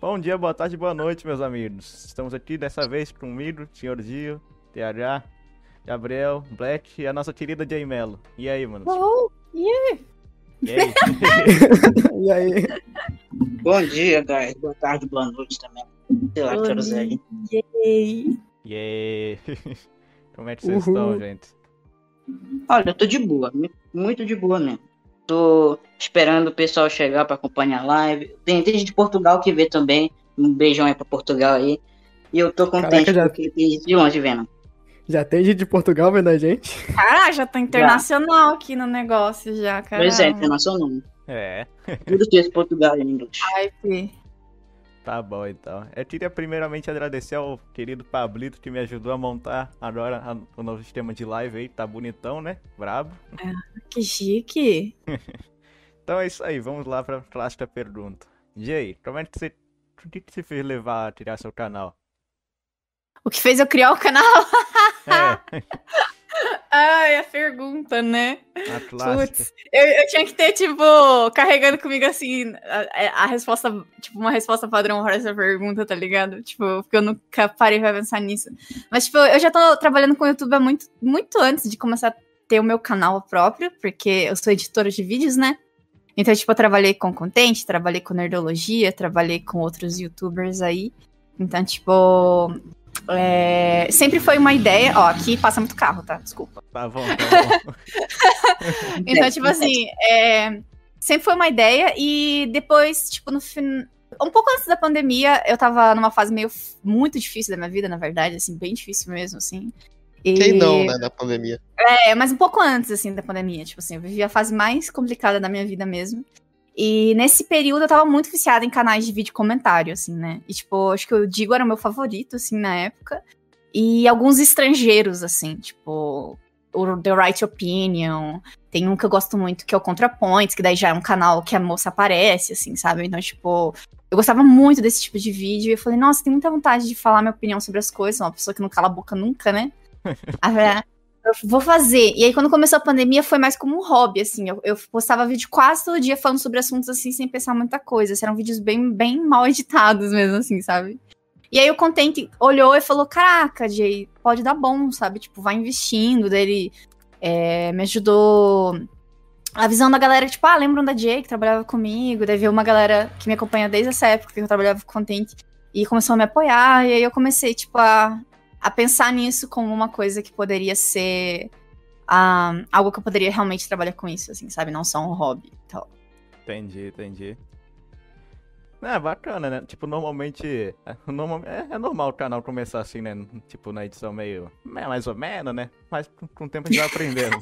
Bom dia, boa tarde, boa noite, meus amigos. Estamos aqui dessa vez comigo, Senhor Dio, TH, Gabriel, Black e a nossa querida Jay Mello. E aí, mano? Oh, yeah. E aí? E aí? Bom dia, guys. Boa tarde, boa noite também. Sei lá, quero dizer aí. Yay. Yeah. Como é que vocês Uhul. estão, gente? Olha, eu tô de boa, mu- muito de boa mesmo. Tô esperando o pessoal chegar pra acompanhar a live. Tem, tem gente de Portugal que vê também. Um beijão aí pra Portugal aí. E eu tô contente Caraca, já- porque tem gente de longe vendo. Já tem gente de Portugal vendo a gente? Caralho, já tá internacional aqui no negócio já, cara. Pois é, internacional. É, Tudo de Portugal em inglês. Hype. Tá bom então. Eu queria primeiramente agradecer ao querido Pablito que me ajudou a montar agora a- o novo sistema de live aí. Tá bonitão, né? Brabo. Que chique. Então é isso aí, vamos lá pra clássica pergunta. Jay, como é que você. O que, que te fez levar a criar seu canal? O que fez eu criar o canal? É, Ai, a pergunta, né? Putz, eu, eu tinha que ter, tipo, carregando comigo assim, a, a resposta, tipo, uma resposta padrão para essa pergunta, tá ligado? Tipo, porque eu nunca parei pra pensar nisso. Mas, tipo, eu já tô trabalhando com o YouTube há muito, muito antes de começar a ter o meu canal próprio, porque eu sou editora de vídeos, né? Então, tipo, eu trabalhei com content, trabalhei com nerdologia, trabalhei com outros youtubers aí. Então, tipo. É, sempre foi uma ideia. Ó, aqui passa muito carro, tá? Desculpa. Tá bom, tá bom. Então, tipo assim, é, sempre foi uma ideia e depois, tipo, no fim. Um pouco antes da pandemia, eu tava numa fase meio muito difícil da minha vida, na verdade, assim, bem difícil mesmo, assim. E- Quem não, né, na pandemia? É, mas um pouco antes, assim, da pandemia, tipo assim, eu vivi a fase mais complicada da minha vida mesmo. E nesse período eu tava muito viciada em canais de vídeo comentário, assim, né? E, tipo, acho que o Digo era o meu favorito, assim, na época. E alguns estrangeiros, assim, tipo, o The Right Opinion. Tem um que eu gosto muito, que é o ContraPoints, que daí já é um canal que a moça aparece, assim, sabe? Então, tipo, eu gostava muito desse tipo de vídeo. E eu falei, nossa, tenho muita vontade de falar minha opinião sobre as coisas. Uma pessoa que não cala a boca nunca, né? Vou fazer. E aí, quando começou a pandemia, foi mais como um hobby, assim. Eu, eu postava vídeo quase todo dia falando sobre assuntos assim, sem pensar muita coisa. Assim, eram vídeos bem, bem mal editados mesmo, assim, sabe? E aí o Content olhou e falou: Caraca, Jay, pode dar bom, sabe? Tipo, vai investindo. Daí ele é, me ajudou a galera, tipo, ah, lembram da Jay que trabalhava comigo? Daí veio uma galera que me acompanha desde essa época que eu trabalhava com Content e começou a me apoiar. E aí eu comecei, tipo, a, a pensar nisso como uma coisa que poderia ser ah, algo que eu poderia realmente trabalhar com isso, assim, sabe? Não só um hobby e tal. Entendi, entendi. É bacana, né? Tipo, normalmente. É, normal- é, é normal o canal começar assim, né? Tipo, na edição meio. é, Mais ou menos, né? Mas com, com o tempo a gente vai aprendendo.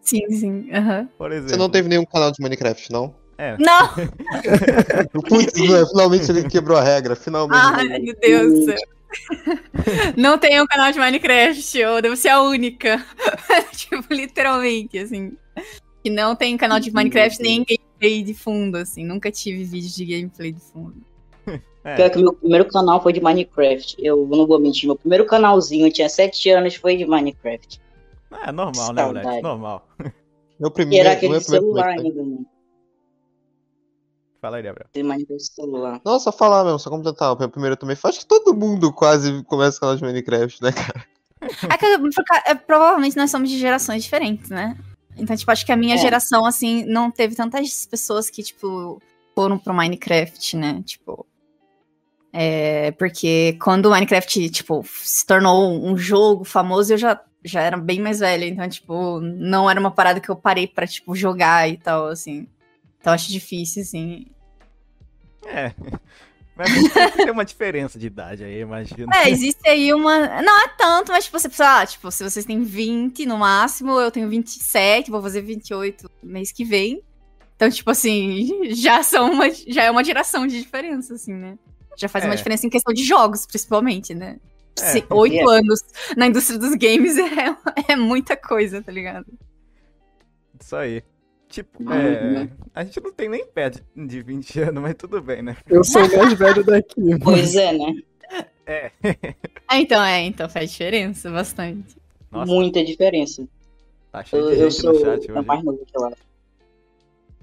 Sim, sim. aham. Por exemplo. Você não teve nenhum canal de Minecraft, não? É, Não! Putz, finalmente ele quebrou a regra, finalmente. Ai, meu Deus do céu. Não tem um canal de Minecraft, eu devo ser a única. tipo, literalmente, assim. Que não tem canal de Minecraft nem gameplay de fundo, assim. Nunca tive vídeo de gameplay de fundo. é. Pior que meu primeiro canal foi de Minecraft. Eu não vou mentir, meu primeiro canalzinho, eu tinha 7 anos, foi de Minecraft. É normal, né, Saudade. moleque? Normal. Meu E primeiro, era o aquele meu celular ainda, mano. Fala aí, Gabriel. De Minecraft celular. Não, só falar mesmo, só completar. O primeiro também. Acho que todo mundo quase começa canal de Minecraft, né, cara? É que, é, provavelmente nós somos de gerações diferentes, né? Então, tipo, acho que a minha É. geração, assim, não teve tantas pessoas que, tipo, foram pro Minecraft, né? Tipo. É, porque quando o Minecraft, tipo, se tornou um jogo famoso, eu já, já era bem mais velha. Então, tipo, não era uma parada que eu parei pra, tipo, jogar e tal, assim. Então, acho difícil, assim. É. Mas tem uma diferença de idade aí, imagina. É, existe aí uma. Não é tanto, mas tipo, você precisa. Ah, tipo, se vocês têm 20 no máximo, eu tenho 27, vou fazer 28 mês que vem. Então, tipo assim, já são uma, já é uma geração de diferença, assim, né? Já faz É. uma diferença em questão de jogos, principalmente, né? É. Oito É. anos na indústria dos games é, é muita coisa, tá ligado? Isso aí. Tipo, Uhum. é. A gente não tem nem pé de, de 20 anos, mas tudo bem, né? Eu sou o mais velho daqui. mano. Pois é, né? É. Ah, então, é, então faz diferença bastante. Nossa, Muita diferença. tá cheio Eu, de eu gente sou no chat a hoje. mais novo que.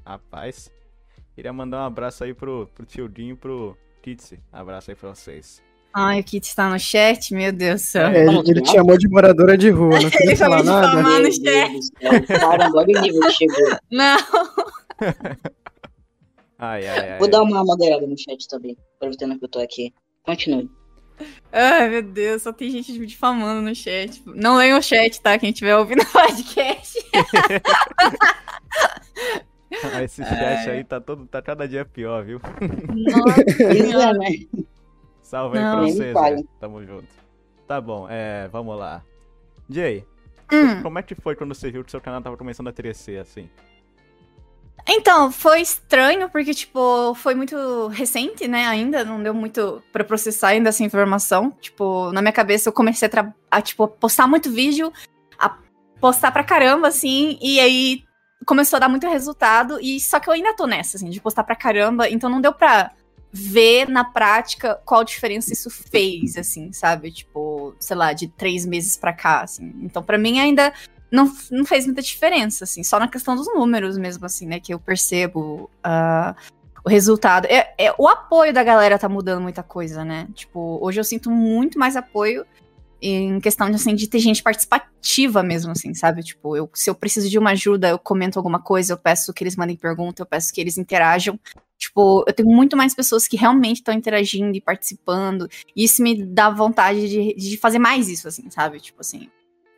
Rapaz. Queria mandar um abraço aí pro, pro tio Dinho e pro, Kitty. Abraço aí pra vocês. Ai, o Kit está no chat, meu Deus do céu. É, ele, ele te chamou de moradora de rua, não Ele falou falar de nada. fama. Mano, Meu chat. Caramba, olha o nível que chegou. Não. Ai, ai, ai. Vou dar uma moderada no chat também, aproveitando que eu tô aqui. Continue. Ai, meu Deus, só tem gente me difamando no chat. Não leiam o chat, tá? Quem estiver ouvindo o podcast. Ah, Esse chat aí tá, todo, tá cada dia pior, viu? Nossa Pois é, né? Salve aí Não. pra Nem me vocês, né? Tamo junto. Tá bom, é, vamos lá. Jay, Hum. como é que foi quando você viu que seu canal tava começando a crescer, assim? Então, foi estranho, porque, tipo, foi muito recente, né? Ainda não deu muito pra processar ainda essa informação. Tipo, na minha cabeça eu comecei a, tra- a, tipo, postar muito vídeo, a postar pra caramba, assim, e aí começou a dar muito resultado. E só que eu ainda tô nessa, assim, de postar pra caramba, então não deu pra ver na prática qual diferença isso fez, assim, sabe? Tipo, sei lá, de três meses pra cá, assim. Então, pra mim ainda não, não fez muita diferença, assim, só na questão dos números mesmo, assim, né, que eu percebo ah, o resultado. É, é- o apoio da galera tá mudando muita coisa, né? Tipo, hoje eu sinto muito mais apoio em questão de, assim, de ter gente participativa mesmo, assim, sabe? Tipo, eu, se eu preciso de uma ajuda, eu comento alguma coisa, eu peço que eles mandem pergunta, eu peço que eles interajam. Tipo, eu tenho muito mais pessoas que realmente estão interagindo e participando, e isso me dá vontade de, de fazer mais isso, assim, sabe? Tipo assim.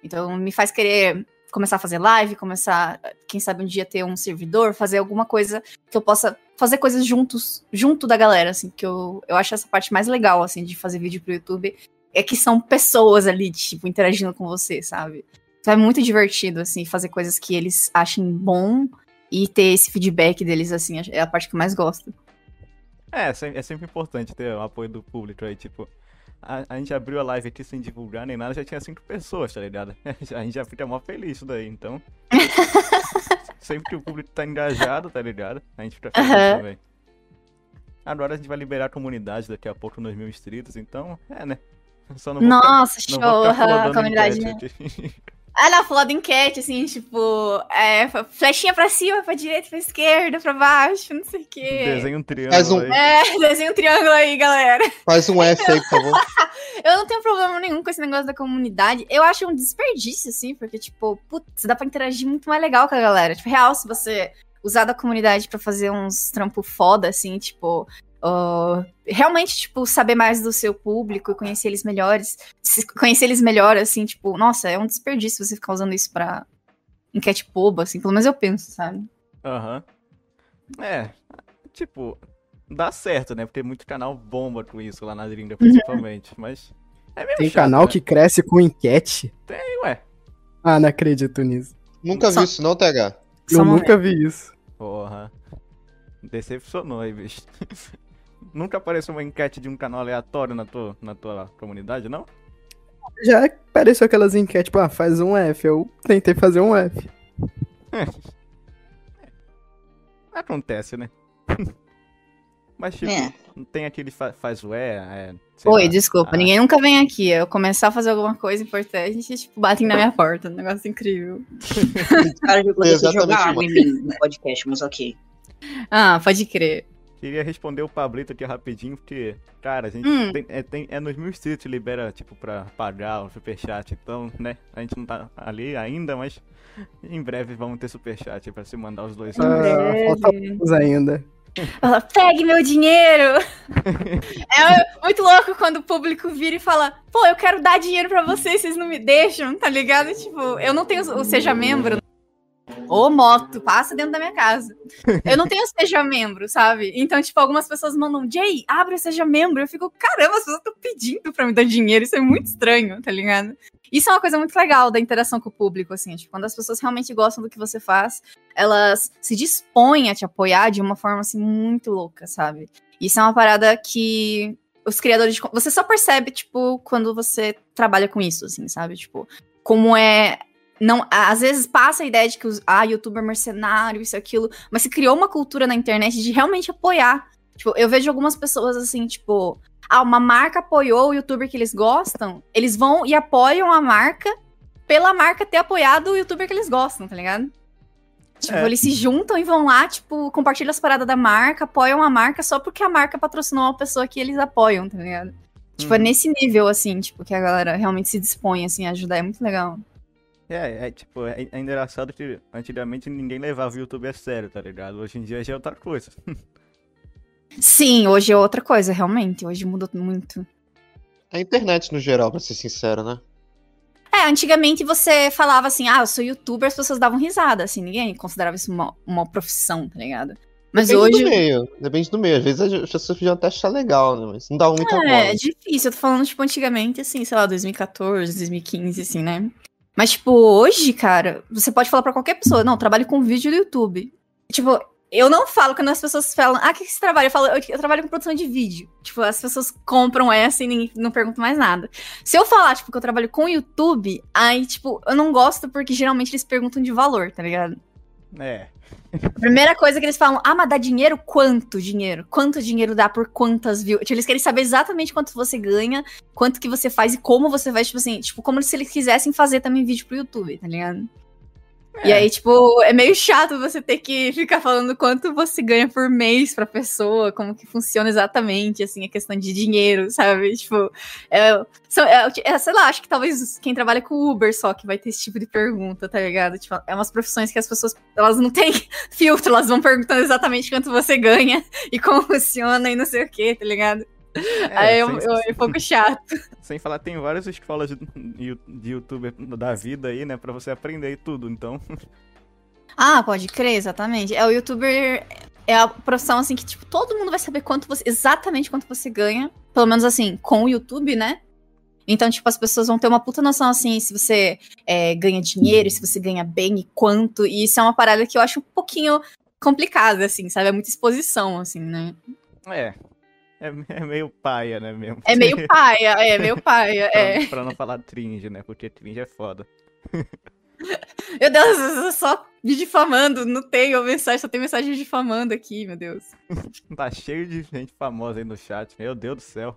Então, me faz querer começar a fazer live, começar, quem sabe um dia ter um servidor, fazer alguma coisa que eu possa fazer coisas juntos, junto da galera, assim, que eu, eu acho essa parte mais legal, assim, de fazer vídeo pro YouTube, é que são pessoas ali, tipo, interagindo com você, sabe? Então é muito divertido, assim, fazer coisas que eles achem bom e ter esse feedback deles, assim, é a parte que eu mais gosto. É, sem- é sempre importante ter o apoio do público aí, tipo. A, a gente abriu a live aqui sem divulgar nem nada, já tinha cinco pessoas, tá ligado? A gente já fica mó feliz isso daí, então. sempre que o público tá engajado, tá ligado? A gente fica feliz Aham. também. Agora a gente vai liberar a comunidade daqui a pouco nos mil inscritos, então, é, né? Só não vou ficar- Nossa, não show, vou ficar a comunidade, né? Ela falou da enquete, assim, tipo, é, flechinha pra cima, pra direita, pra esquerda, pra baixo, não sei o quê. Desenha um triângulo Faz um- aí. É, desenha um triângulo aí, galera. Faz um F aí, por favor. Eu não tenho problema nenhum com esse negócio da comunidade. Eu acho um desperdício, assim, porque, tipo, putz, dá pra interagir muito mais legal com a galera. Tipo, real, se você usar da comunidade pra fazer uns trampos foda, assim, tipo. Ó, realmente, tipo, saber mais do seu público e conhecer eles melhores. Conhecer eles melhor, assim, tipo, nossa, é um desperdício você ficar usando isso pra enquete boba, assim, pelo menos eu penso, sabe? Aham. É, tipo, dá certo, né? Porque muito canal bomba com isso lá na gringa, principalmente. Mas é meio Tem chato, canal né? que cresce com enquete. Tem, ué. Ah, não acredito nisso. Nunca Só- vi isso não, TH. Eu nunca vi isso. Porra. Decepcionou aí, bicho. Nunca apareceu uma enquete de um canal aleatório na tua, na tua comunidade, não? Já apareceu aquelas enquetes, tipo, ah, faz um F. Eu tentei fazer um F. Acontece, né? Mas, tipo, É. não tem aquele fa faz o é, é Oi, lá, desculpa, ah, ninguém nunca vem aqui. Eu começar a fazer alguma coisa importante e, tipo, batem na minha porta. Um negócio incrível. Cara, eu jogar água em mim no podcast, mas ok. Ah, pode crer. Queria responder o Pablito aqui rapidinho, porque, cara, a gente Hum. tem, é, tem, é nos mil inscritos libera, tipo, pra pagar o superchat, então, né, a gente não tá ali ainda, mas em breve vamos ter superchat pra se mandar os dois. Ah, falta poucos ainda. Fala, pegue meu dinheiro! é muito louco quando o público vira e fala, pô, eu quero dar dinheiro pra vocês, vocês não me deixam, tá ligado? Tipo, eu não tenho o Seja Membro. Ô, moto, passa dentro da minha casa. Eu não tenho Seja Membro, sabe? Então, tipo, algumas pessoas mandam, Jay, abre o Seja Membro. Eu fico, caramba, as pessoas estão pedindo pra me dar dinheiro. Isso é muito estranho, tá ligado? Isso é uma coisa muito legal da interação com o público, assim. Tipo, quando as pessoas realmente gostam do que você faz, elas se dispõem a te apoiar de uma forma, assim, muito louca, sabe? Isso é uma parada que os criadores de... Você só percebe, tipo, quando você trabalha com isso, assim, sabe? Tipo, como é não, às vezes passa a ideia de que os, ah, youtuber mercenário, isso aquilo, mas se criou uma cultura na internet de realmente apoiar. Tipo, eu vejo algumas pessoas assim, tipo, ah, uma marca apoiou o youtuber que eles gostam, eles vão e apoiam a marca pela marca ter apoiado o youtuber que eles gostam, tá ligado? Tipo, É. eles se juntam e vão lá, tipo, compartilham as paradas da marca, apoiam a marca só porque a marca patrocinou uma pessoa que eles apoiam, tá ligado? Tipo, é Uhum. nesse nível, assim, tipo, que a galera realmente se dispõe, assim, a ajudar. É muito legal. É, é tipo, é, é engraçado que antigamente ninguém levava o YouTube a sério, tá ligado? Hoje em dia já é outra coisa. Sim, hoje é outra coisa, realmente. Hoje mudou muito. A internet no geral, pra ser sincero, né? É, antigamente você falava assim, ah, eu sou youtuber, as pessoas davam risada, assim, ninguém considerava isso uma, uma profissão, tá ligado? Mas Depende hoje. do meio. Depende do meio. Às vezes as pessoas podiam até achar legal, né? Mas não dá muita É, bola. é difícil. Eu tô falando, tipo, antigamente, assim, sei lá, 2014, 2015, assim, né? Mas, tipo, hoje, cara, você pode falar pra qualquer pessoa, não, trabalho com vídeo no YouTube. Tipo, eu não falo quando as pessoas falam, ah, o que, que você trabalha? Eu falo, eu, eu trabalho com produção de vídeo. Tipo, as pessoas compram essa e ninguém- não perguntam mais nada. Se eu falar, tipo, que eu trabalho com YouTube, aí, tipo, eu não gosto porque geralmente eles perguntam de valor, tá ligado? É. Primeira coisa que eles falam, ah, mas dá dinheiro? Quanto dinheiro? Quanto dinheiro dá por quantas views? Tipo, eles querem saber exatamente quanto você ganha, quanto que você faz e como você faz, tipo assim, tipo, como se eles quisessem fazer também vídeo pro YouTube, tá ligado? E aí, tipo, é meio chato você ter que ficar falando quanto você ganha por mês pra pessoa, como que funciona exatamente, assim, a questão de dinheiro, sabe? Tipo, é, são- é, é, sei lá, acho que talvez quem trabalha com Uber só que vai ter esse tipo de pergunta, tá ligado? Tipo, é umas profissões que as pessoas, elas não têm filtro, elas vão perguntando exatamente quanto você ganha e como funciona e não sei o que, tá ligado? É, aí eu, sem, eu, é um pouco chato. sem falar, tem várias escolas de, de youtuber da vida aí, né? Pra você aprender e tudo, então. Ah, pode crer, exatamente. É o youtuber. É a profissão assim que, tipo, todo mundo vai saber quanto você. Exatamente quanto você ganha. Pelo menos assim, com o YouTube, né? Então, tipo, as pessoas vão ter uma puta noção, assim, se você é, ganha dinheiro, se você ganha bem e quanto. E isso é uma parada que eu acho um pouquinho complicada, assim, sabe? É muita exposição, assim, né? É. É, é meio paia, né, mesmo? É meio paia, é meio paia, pra, é. pra não falar tringe, né? Porque tringe é foda. Meu Deus, eu só me difamando, não tenho mensagem, só tem mensagem difamando aqui, meu Deus. Tá cheio de gente famosa aí no chat. Meu Deus do céu.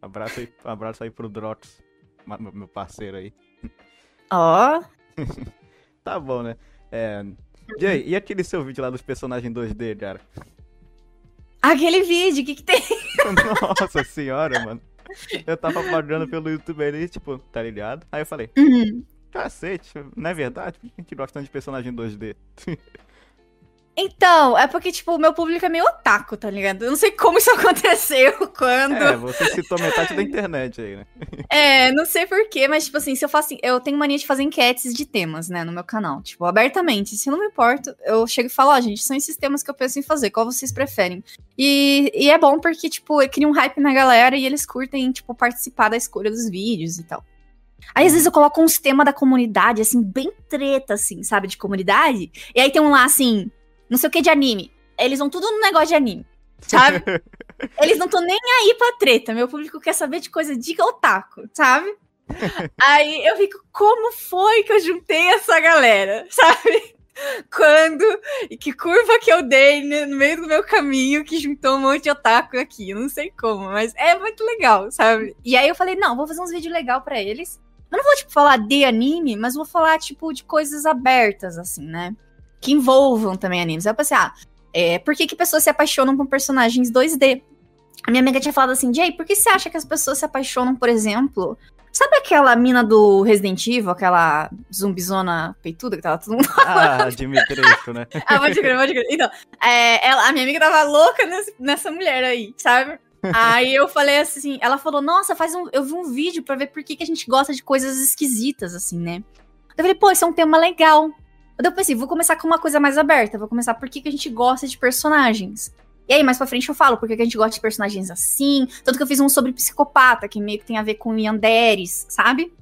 Abraço aí, abraço aí pro Drox, ma- meu parceiro aí. Ó, Tá bom, né? É. Jay, e aquele seu vídeo lá dos personagens 2D, cara? Aquele vídeo, o que que tem? Nossa senhora, mano. Eu tava pagando pelo YouTube ali, tipo, tá ligado? Aí eu falei, Uhum. cacete, não é verdade? Por que a gente gosta tanto de personagem 2D? Então, é porque, tipo, o meu público é meio otaku, tá ligado? Eu não sei como isso aconteceu, quando. É, você citou metade da internet aí, né? É, não sei porquê, mas, tipo assim, se eu faço. Eu tenho mania de fazer enquetes de temas, né, no meu canal. Tipo, abertamente. Se eu não me importo, eu chego e falo, ó, gente, são esses temas que eu penso em fazer, qual vocês preferem? E, e é bom porque, tipo, cria um hype na galera e eles curtem, tipo, participar da escolha dos vídeos e tal. Aí, às vezes, eu coloco uns temas da comunidade, assim, bem treta, assim, sabe, de comunidade. E aí tem um lá, assim, não sei o que de anime. Eles vão tudo no negócio de anime, sabe? Eles não estão nem aí pra treta. Meu público quer saber de coisa de otaku, sabe? aí eu fico, como foi que eu juntei essa galera, sabe? Quando e que curva que eu dei no meio do meu caminho que juntou um monte de otaku aqui. Eu não sei como, mas é muito legal, sabe? E aí eu falei, não, vou fazer uns vídeos legais pra eles. Eu não vou, tipo, falar de anime, mas vou falar, tipo, de coisas abertas, assim, né? Que envolvam também animes. Eu pensei, ah, é, por que, que pessoas se apaixonam por personagens 2D? A minha amiga tinha falado assim, Jay, por que você acha que as pessoas se apaixonam, por exemplo? Sabe aquela mina do Resident Evil, aquela zumbizona peituda que tava todo mundo. Ah, Dimitrescu, né? ah, pode crer, pode crer. Então, é, ela, a minha amiga tava louca nesse- nessa mulher aí, sabe? Aí eu falei assim, ela falou, nossa, faz um. Eu vi um vídeo pra ver por que, que a gente gosta de coisas esquisitas, assim, né? Eu falei, pô, isso é um tema legal. Eu pensei, vou começar com uma coisa mais aberta. Vou começar por que, que a gente gosta de personagens. E aí, mais pra frente eu falo por que que a gente gosta de personagens assim. Tanto que eu fiz um sobre psicopata, que meio que tem a ver com Yanderes, sabe?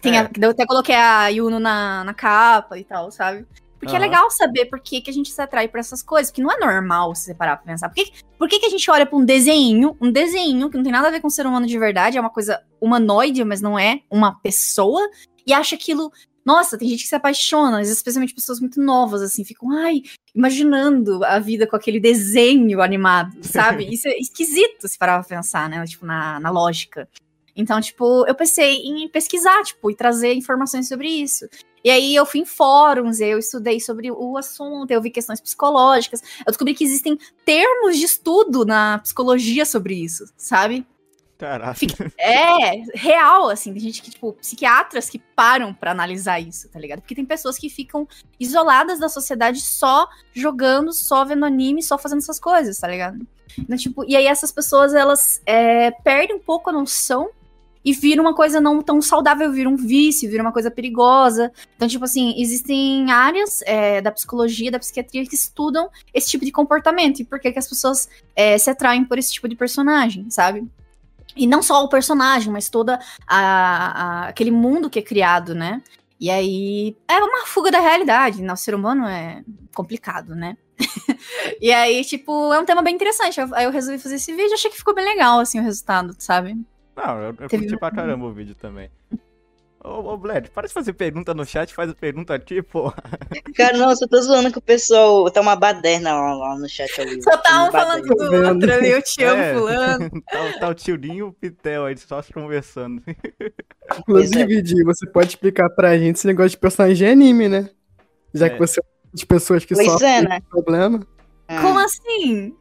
Tem a- É. que eu até coloquei a Yuno na, na capa e tal, sabe? Porque é Aham. legal saber por que, que a gente se atrai por essas coisas, que não é normal se você parar pra pensar. Por que, por que, que a gente olha pra um desenho, um desenho que não tem nada a ver com ser humano de verdade, é uma coisa humanoide, mas não é uma pessoa, e acha aquilo. Nossa, tem gente que se apaixona, especialmente pessoas muito novas, assim, ficam, ai, imaginando a vida com aquele desenho animado, sabe? Isso é esquisito se parar pra pensar, né? Tipo, na, na lógica. Então, tipo, eu pensei em pesquisar, tipo, e trazer informações sobre isso. E aí eu fui em fóruns, eu estudei sobre o assunto, eu vi questões psicológicas. Eu descobri que existem termos de estudo na psicologia sobre isso, sabe? Caraca. É, real, assim, tem gente que, tipo, psiquiatras que param pra analisar isso, tá ligado? Porque tem pessoas que ficam isoladas da sociedade só jogando, só vendo anime, só fazendo essas coisas, tá ligado? Então, tipo, e aí essas pessoas, elas é, perdem um pouco a noção e vira uma coisa não tão saudável, vira um vício, vira uma coisa perigosa. Então, tipo assim, existem áreas é, da psicologia, da psiquiatria que estudam esse tipo de comportamento e por que, que as pessoas é, se atraem por esse tipo de personagem, sabe? E não só o personagem, mas toda a, a- aquele mundo que é criado, né? E aí é uma fuga da realidade, né? O ser humano é complicado, né? e aí, tipo, é um tema bem interessante. Eu- Aí eu resolvi fazer esse vídeo, achei que ficou bem legal, assim, o resultado, sabe? Não, eu, eu Teve curti pra caramba o vídeo também. Ô, ô Bled, para de fazer pergunta no chat, faz a pergunta aqui, pô. Cara, não, você tá zoando que o pessoal tá uma baderna lá, lá no chat ali. Só estavam Uma falando do Tô outro ali, eu te amo, É. fulano. tá, tá o tiozinho e o Pitel aí, só se conversando. Inclusive, Di, você pode explicar pra gente esse negócio de personagem de anime, né? Já É. que você é uma de pessoas que Pois sofrem é, né? problema. Como assim?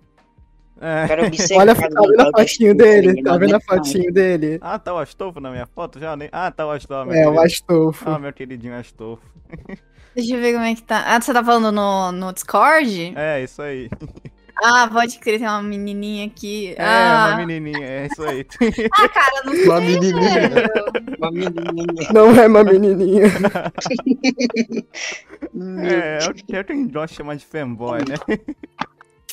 É. cara Olha, tá vendo a fotinho dele? ele Tá vendo a fotinho dele? Ah, tá o Astolfo na minha foto já? Nem... Ah, tá o Astolfo. É, o querido. Astolfo. Ah, meu queridinho Astolfo. Deixa eu ver como é que tá. Ah, você tá falando no, no Discord? É, isso aí. Ah, pode crer, tem uma menininha aqui. É, ah. uma menininha, é isso aí. ah, cara, não Uma menininha. Uma menininha. Não é uma menininha. É, o que é quem gosta de chamar de fanboy, né?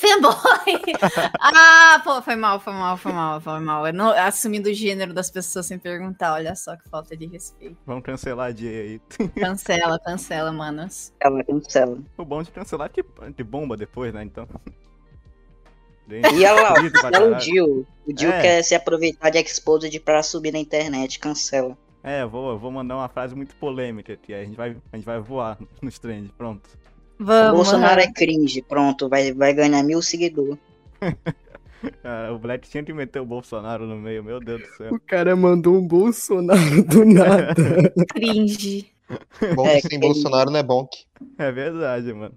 Fanboy! ah, pô, foi mal, foi mal, foi mal, foi mal. Eu não, assumindo o gênero das pessoas sem perguntar, olha só que falta de respeito. Vamos cancelar a Jay aí. Cancela, cancela, manos. Ela cancela. O bom de cancelar é que de bomba depois, né? Então. E ela ela o. Dio. O Dio É. quer se aproveitar de Exposed pra subir na internet, cancela. É, eu vou, eu vou mandar uma frase muito polêmica aqui. aí A gente vai, a gente vai voar nos trends, pronto. Vamos. Bolsonaro aham. é cringe, pronto, vai, vai ganhar mil seguidores. Ah, o Black tinha que meter o Bolsonaro no meio, meu Deus do céu. O cara mandou um Bolsonaro do nada. cringe. Bom É, que sem que- Bolsonaro não é bom. que- É verdade, mano.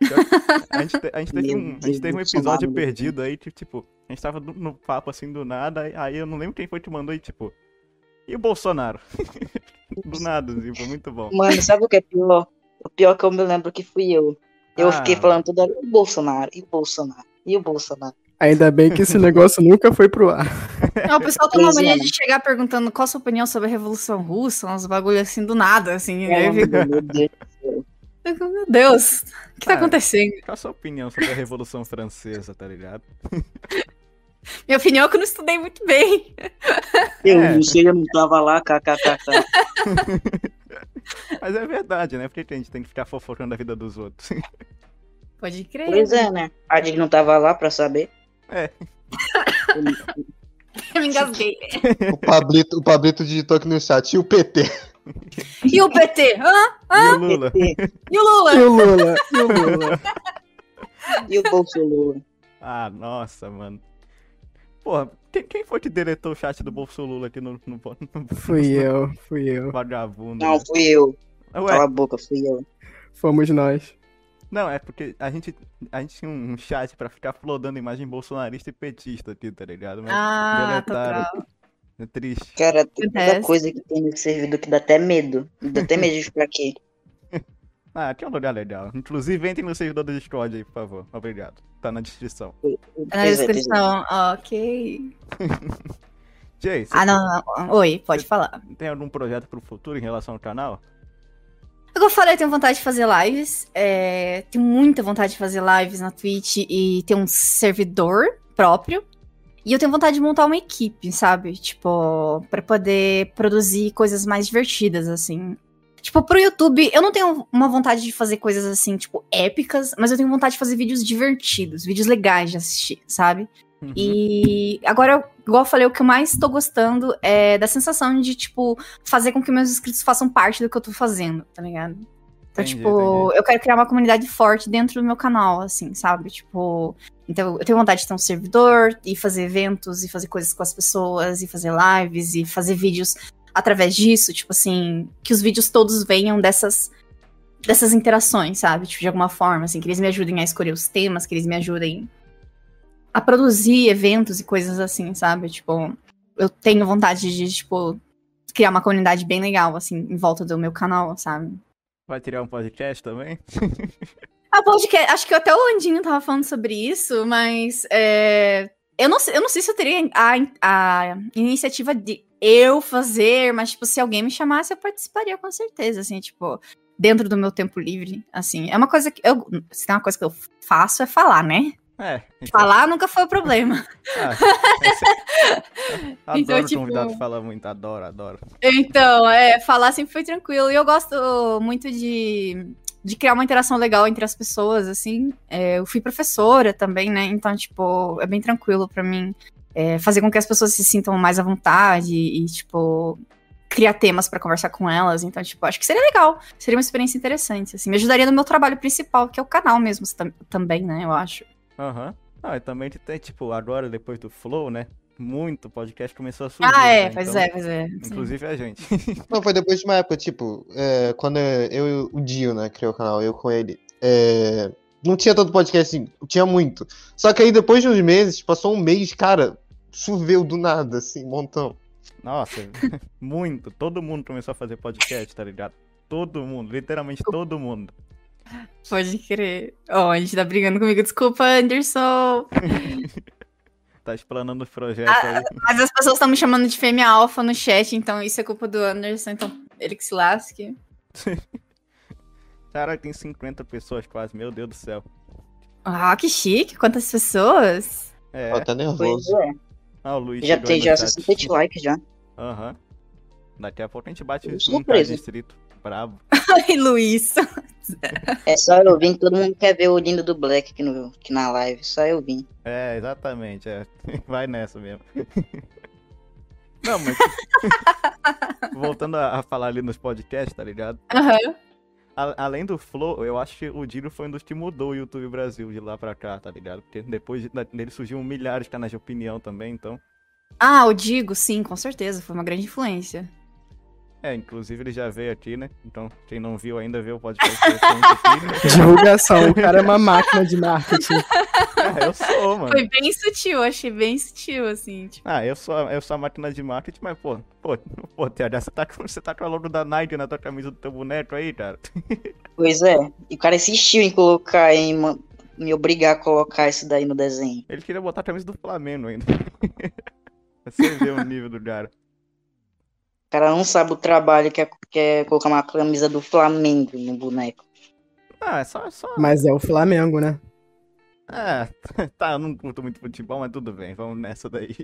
A gente, te- a gente teve, um, a gente teve um episódio perdido aí, que, tipo, a gente tava no, papo assim do nada, aí- aí eu não lembro quem foi que mandou e tipo. E o Bolsonaro? do nada, foi muito bom. Mano, sabe o que é pior? O pior que eu me lembro que fui eu. Eu Ah. fiquei falando toda hora, e o Bolsonaro, e o Bolsonaro, e o Bolsonaro. Ainda bem que esse negócio nunca foi pro ar. Não, o pessoal tem uma é, mania né? de chegar perguntando qual a sua opinião sobre a Revolução Russa, uns bagulho assim do nada, assim. eu fico, Meu Deus. Meu Deus, o que tá Ah. acontecendo? Qual a sua opinião sobre a Revolução Francesa, tá ligado? Minha opinião é que eu não estudei muito bem. Eu É. não sei, eu não tava lá, kkkk. Mas é verdade, né? Por que a gente tem que ficar fofocando a vida dos outros? Pode crer. Pois é, né? A gente não tava lá pra saber. É. Eu me engasguei. O Pablito, o Pablito digitou aqui no chat. E o PT? E o PT? Hã? E o Lula? E o Lula? E o Lula? E o Lula? E o Bolsonaro? Ah, nossa, mano. Porra, quem, quem foi que deletou o chat do Bolso Lula aqui no, no, no Fui eu, fui eu. vagabundo? Não, né? fui eu. Ué, Cala a boca, fui eu. Fomos nós. não, é porque a gente, a gente tinha um chat pra ficar flodando imagem bolsonarista e petista aqui, tá ligado? Mas Ah, deletaram. total. É triste. Cara, tem Acontece. coisa que tem nesse servidor que dá até medo. Dá até medo de ficar aqui. Ah, aqui é um lugar legal. Inclusive, entrem no servidor do Discord aí, por favor. Obrigado. Tá na descrição. Tá na descrição. Ok. Jay, Ah, não, não. Oi, pode falar. tem algum projeto pro futuro em relação ao canal? Como eu falei, eu tenho vontade de fazer lives. é, tenho muita vontade de fazer lives na Twitch e ter um servidor próprio. E eu tenho vontade de montar uma equipe, sabe? Tipo, pra poder produzir coisas mais divertidas, assim. Tipo, pro YouTube, eu não tenho uma vontade de fazer coisas assim, tipo, épicas, mas eu tenho vontade de fazer vídeos divertidos, vídeos legais de assistir, sabe? Uhum. E agora, igual eu falei, o que eu mais tô gostando é da sensação de, tipo, fazer com que meus inscritos façam parte do que eu tô fazendo, tá ligado? Então, Entendi, tipo, entendi. eu quero criar uma comunidade forte dentro do meu canal, assim, sabe? Tipo, então eu tenho vontade de ter um servidor e fazer eventos e fazer coisas com as pessoas e fazer lives e fazer vídeos através disso, tipo assim, que os vídeos todos venham dessas dessas interações, sabe? Tipo, de alguma forma, assim, que eles me ajudem a escolher os temas, que eles me ajudem a produzir eventos e coisas assim, sabe? Tipo, eu tenho vontade de, tipo, criar uma comunidade bem legal, assim, em volta do meu canal, sabe? Vai tirar um podcast também? A podcast, acho que até o Andinho tava falando sobre isso, mas é, eu, não, sei- eu não sei se eu teria a, a iniciativa de eu fazer, mas, tipo, se alguém me chamasse, eu participaria com certeza, assim, tipo, dentro do meu tempo livre, assim. É uma coisa que eu, se tem uma coisa que eu faço é falar, né? É. Então, Falar nunca foi o problema. ah, esse- Adoro Então, tipo- convidado que fala muito, adoro, adoro. Então, é, falar sempre foi tranquilo. E eu gosto muito de, de criar uma interação legal entre as pessoas, assim. É, eu fui professora também, né? Então, tipo, é bem tranquilo pra mim é, fazer com que as pessoas se sintam mais à vontade e, tipo, criar temas pra conversar com elas. Então, tipo, acho que seria legal. Seria uma experiência interessante, assim. Me ajudaria no meu trabalho principal, que é o canal mesmo tam- também, né? Eu acho. Aham. Ah, e também tem, tipo, agora, depois do Flow, né? Muito podcast começou a surgir. Ah, é, né? pois Então, é, pois é. sim. Inclusive a gente. Não, foi depois de uma época, tipo, é, quando eu e o Dio, né, criou o canal, eu com ele. é, não tinha tanto podcast assim, tinha muito. Só que aí depois de uns meses, passou um mês, cara, choveu do nada, assim, um montão. Nossa, muito. Todo mundo começou a fazer podcast, tá ligado? Todo mundo, literalmente todo mundo. Pode crer. Ó, a gente tá brigando comigo. Desculpa, Anderson. Tá explanando os projetos Ah, aí. Mas as pessoas estão me chamando de fêmea alfa no chat, então isso é culpa do Anderson, então ele que se lasque. Cara, tem 50 pessoas quase, meu Deus do céu. Ah, que chique, quantas pessoas? É, Ó, tá Pois nervoso. é. Ah, o Luiz Já tem já chat. 67 likes já. Aham. Daqui a pouco a gente bate um surpreso. inscrito. Brabo. Ai, Luiz. É só eu vim, todo mundo quer ver o lindo do Black aqui, no, aqui na live. Só eu vim. É, exatamente, é. Vai nessa mesmo. Não, mas. Voltando a, a falar ali nos podcasts, tá ligado? Aham. A- além do Flow, eu acho que o Dino foi um dos que mudou o YouTube Brasil de lá pra cá, tá ligado? Porque depois dele surgiram milhares de canais de opinião também, então. Ah, o Digo, sim, com certeza, foi uma grande influência. É, inclusive ele já veio aqui, né? Então, quem não viu ainda, vê o podcast aqui, né? Divulgação, o cara é uma máquina de marketing. É, eu sou, mano. Foi bem sutil, achei bem sutil, assim. Tipo, Ah, eu sou, eu sou a máquina de marketing, mas, pô, pô, pô, TH, você tá, com- você tá com a logo da Nike na tua camisa do teu boneco aí, cara? Pois é. E o cara insistiu em colocar, em me obrigar a colocar isso daí no desenho. Ele queria botar a camisa do Flamengo ainda. Você vê o nível do cara. O cara não sabe o trabalho que é, que é colocar uma camisa do Flamengo no boneco. Ah, é só, é só. Mas é o Flamengo, né? É, tá, eu não curto muito futebol, mas tudo bem, vamos nessa daí.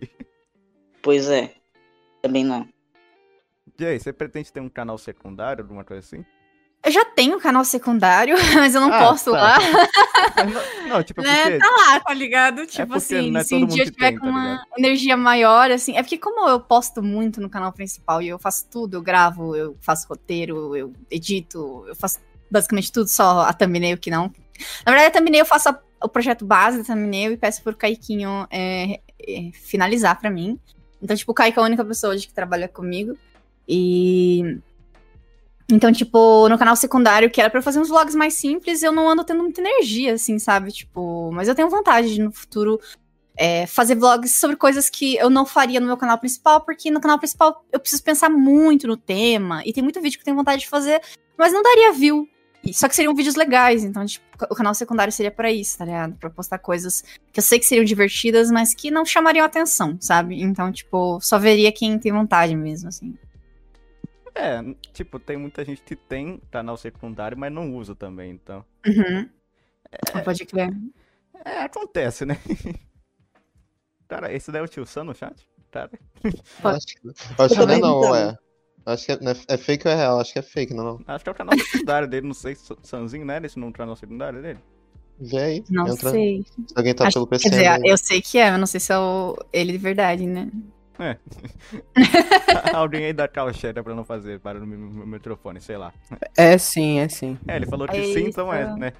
Pois é. Também não. E aí, você pretende ter um canal secundário, alguma coisa assim? Eu já tenho canal secundário, mas eu não Ah, posto tá. lá. Não, não, tipo, né? porque. Tá lá, tá ligado? Tipo porque assim, é se um dia eu tiver tem, com tá uma energia maior, assim. É porque, como eu posto muito no canal principal e eu faço tudo, eu gravo, eu faço roteiro, eu edito, eu faço basicamente tudo, só a thumbnail que não. Na verdade, a thumbnail eu faço a- o projeto base da thumbnail e peço pro Kaiquinho é, é, finalizar pra mim. Então, tipo, o Kaique é a única pessoa hoje que trabalha comigo. E. Então, tipo, no canal secundário, que era eu fazer uns vlogs mais simples, eu não ando tendo muita energia, assim, sabe? Tipo, mas eu tenho vontade de no futuro é, fazer vlogs sobre coisas que eu não faria no meu canal principal, porque no canal principal eu preciso pensar muito no tema, e tem muito vídeo que eu tenho vontade de fazer, mas não daria view. Só que seriam vídeos legais, então, tipo, o canal secundário seria pra isso, tá ligado? Pra postar coisas que eu sei que seriam divertidas, mas que não chamariam atenção, sabe? Então, tipo, só veria quem tem vontade mesmo, assim. É, tipo, tem muita gente que tem canal secundário, mas não usa também, então. Uhum. Pode crer. É, acontece, né? Cara, esse daí é o tio Sam no chat? Cara, Acho que, acho que não é não, é. Acho que é, não é- é fake ou é real? Acho que é fake, não, não. acho que é o canal secundário dele, não sei, se Sanzinho, né? Esse não é o canal secundário dele? Vê aí. Não entra. sei. Se alguém tá Acho- pelo Quer PC. dizer, aí. eu sei que é, mas não sei se é o... ele de verdade, né? Alguém aí dá calcheta pra não fazer barulho no meu microfone, sei lá. É sim, é sim. É, ele falou que É sim, então é, isso. né?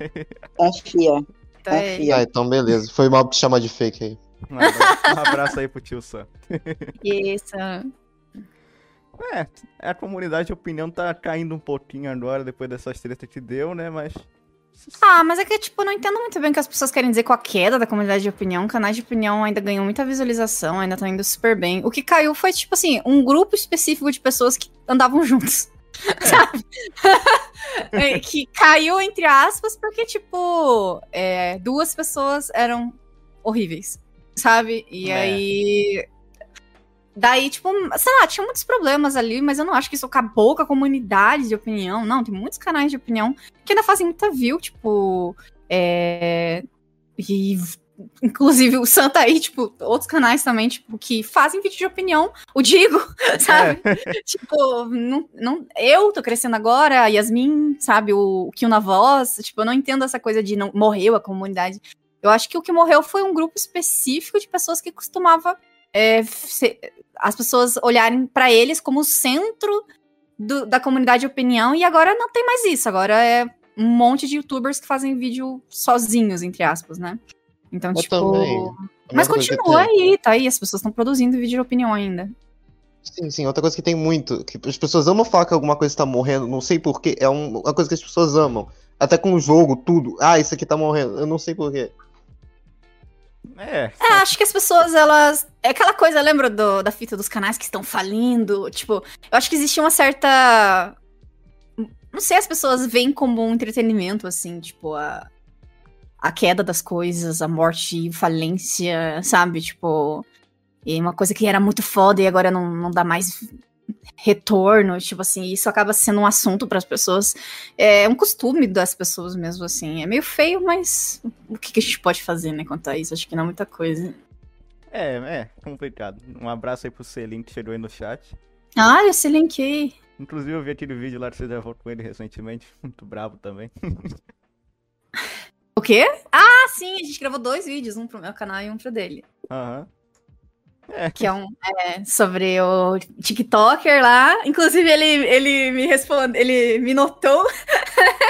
Confia. Então é Confia. Ah, então beleza. Foi mal te chamar de fake aí. Um abraço, um abraço aí pro tio Sam. isso. É, a comunidade de opinião tá caindo um pouquinho agora, depois dessas tretas que deu, né? Mas. Ah, mas é que, tipo, eu não entendo muito bem o que as pessoas querem dizer com a queda da comunidade de opinião. Canais de opinião ainda ganham muita visualização, ainda estão indo super bem. O que caiu foi, tipo assim, um grupo específico de pessoas que andavam juntos. Sabe? É, que caiu, entre aspas, porque, tipo, é, duas pessoas eram horríveis. Sabe? E É. aí. Daí, tipo, sei lá, tinha muitos problemas ali, mas eu não acho que isso acabou com a comunidade de opinião. Não, tem muitos canais de opinião que ainda fazem muita view, tipo. É... E, inclusive, o Santa aí, tipo, outros canais também, tipo, que fazem vídeo de opinião, o Digo, sabe? tipo, não, não, eu tô crescendo agora, a Yasmin, sabe, o, o Kill na voz, tipo, eu não entendo essa coisa de não morreu a comunidade. Eu acho que o que morreu foi um grupo específico de pessoas que costumava é, ser- as pessoas olharem pra eles como o centro do- da comunidade de opinião, e agora não tem mais isso, agora é um monte de youtubers que fazem vídeo sozinhos, entre aspas, né? Então, Eu tipo. também. Mas continua aí, tá aí, as pessoas estão produzindo vídeo de opinião ainda. Sim, sim. Outra coisa que tem muito, que as pessoas amam falar que alguma coisa tá morrendo, não sei porquê, é um- uma coisa que as pessoas amam. Até com o jogo, tudo. Ah, isso aqui tá morrendo. Eu não sei porquê. É, É, acho que as pessoas, elas. É aquela coisa, lembra do- da fita dos canais que estão falindo? Tipo, eu acho que existia uma certa. Não sei, as pessoas veem como um entretenimento, assim, tipo, a, a queda das coisas, a morte, falência, sabe? Tipo. E uma coisa que era muito foda e agora não, não dá mais retorno, tipo assim, isso acaba sendo um assunto para as pessoas. É um costume das pessoas mesmo, assim. É meio feio, mas o que, que a gente pode fazer, né, quanto a isso? Acho que não é muita coisa. é, é complicado. Um abraço aí pro Selim que chegou aí no chat. Ah, eu se linkei. Inclusive eu vi aquele vídeo lá que você gravou com ele recentemente, muito brabo também. O quê? Ah, sim, a gente gravou dois vídeos, um pro meu canal e um pro dele. Aham. Que é um é, sobre o TikToker lá. Inclusive, ele, ele me respondeu, ele me notou.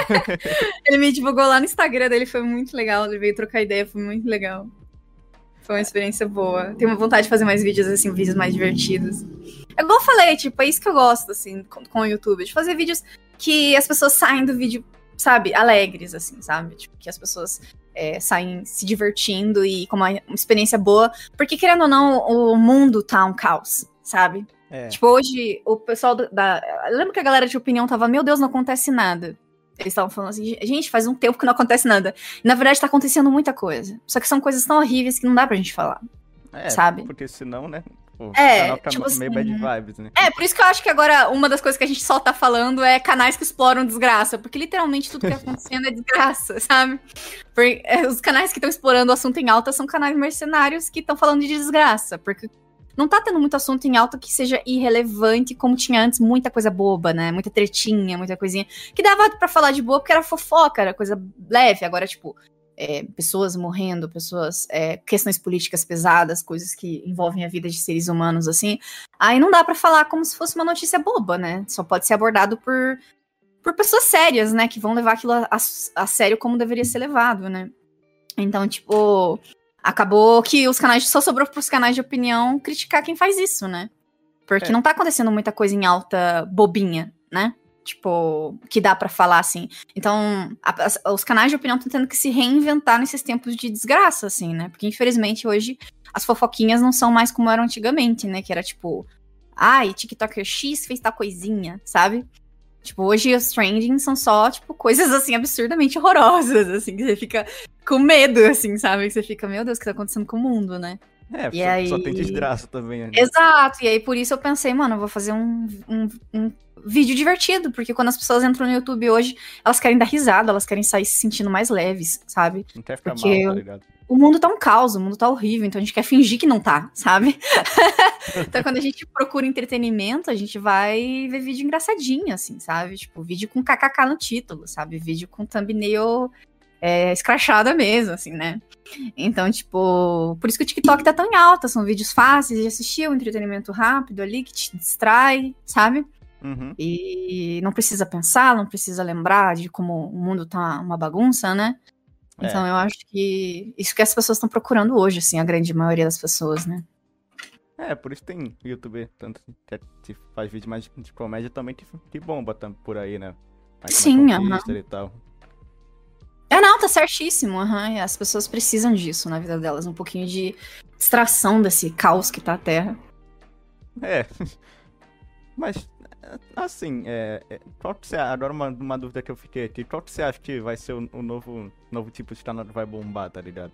ele me divulgou lá no Instagram dele, foi muito legal. Ele veio trocar ideia, foi muito legal. Foi uma experiência boa. Tenho vontade de fazer mais vídeos assim, vídeos mais divertidos. É igual eu falei, tipo, é isso que eu gosto, assim, com, com o YouTube. De fazer vídeos que as pessoas saem do vídeo, sabe, alegres, assim, sabe? Tipo, que as pessoas é, saem se divertindo e com uma, uma experiência boa. Porque, querendo ou não, o mundo tá um caos, sabe? É. Tipo, hoje, o pessoal da. Eu lembro que a galera de opinião tava, meu Deus, não acontece nada. Eles estavam falando assim, gente, faz um tempo que não acontece nada. E, na verdade, tá acontecendo muita coisa. Só que são coisas tão horríveis que não dá pra gente falar. É, sabe? Porque senão, né? O É, tipo meio assim, bad vibes, né? É, por isso que eu acho que agora uma das coisas que a gente só tá falando é canais que exploram desgraça. Porque literalmente tudo que tá acontecendo é desgraça, sabe? Por- é, os canais que estão explorando o assunto em alta são canais mercenários que estão falando de desgraça. Porque não tá tendo muito assunto em alta que seja irrelevante, como tinha antes, muita coisa boba, né? Muita tretinha, muita coisinha. Que dava pra falar de boa porque era fofoca, era coisa leve. Agora, tipo, é, pessoas morrendo, pessoas. é, questões políticas pesadas, coisas que envolvem a vida de seres humanos, assim. Aí não dá pra falar como se fosse uma notícia boba, né? Só pode ser abordado por, por pessoas sérias, né? Que vão levar aquilo a, a- a sério como deveria ser levado, né? Então, tipo, acabou que os canais só sobrou pros canais de opinião criticar quem faz isso, né? Porque É. não tá acontecendo muita coisa em alta bobinha, né? Tipo, que dá pra falar assim. Então, a- as- os canais de opinião estão tendo que se reinventar nesses tempos de desgraça, assim, né? Porque, infelizmente, hoje as fofoquinhas não são mais como eram antigamente, né? Que era tipo, ai, TikToker X fez tal coisinha, sabe? Tipo, hoje os trending são só, tipo, coisas, assim, absurdamente horrorosas, assim, que você fica com medo, assim, sabe? Que você fica, meu Deus, o que tá acontecendo com o mundo, né? É, E só, aí- só tem desgraça também. né? Exato, e aí por isso eu pensei, mano, eu vou fazer um, um, um vídeo divertido, porque quando as pessoas entram no YouTube hoje, elas querem dar risada, elas querem sair se sentindo mais leves, sabe? Não quer ficar Porque mal, tá ligado? o mundo tá um caos, o mundo tá horrível, então a gente quer fingir que não tá, sabe? então quando a gente procura entretenimento, a gente vai ver vídeo engraçadinho, assim, sabe? Tipo, vídeo com kkk no título, sabe? Vídeo com thumbnail é, escrachada mesmo, assim, né? Então, tipo, por isso que o TikTok tá tão em alta, são vídeos fáceis de assistir, um entretenimento rápido ali, que te distrai, sabe? Uhum. E não precisa pensar, não precisa lembrar de como o mundo tá uma bagunça, né? É. Então eu acho que isso que as pessoas estão procurando hoje, assim, a grande maioria das pessoas, né? É, por isso tem youtuber tanto que faz vídeo mais de comédia também que, que bomba tam- por aí, né? Tem Sim, mais aham. e tal. É, não, tá certíssimo. aham, e As pessoas precisam disso na vida delas. Um pouquinho de distração desse caos que tá a Terra. É. Mas, assim, é, é, qual que você, agora uma, uma dúvida que eu fiquei aqui, qual que você acha que vai ser o, o novo, novo tipo de canal que vai bombar, tá ligado?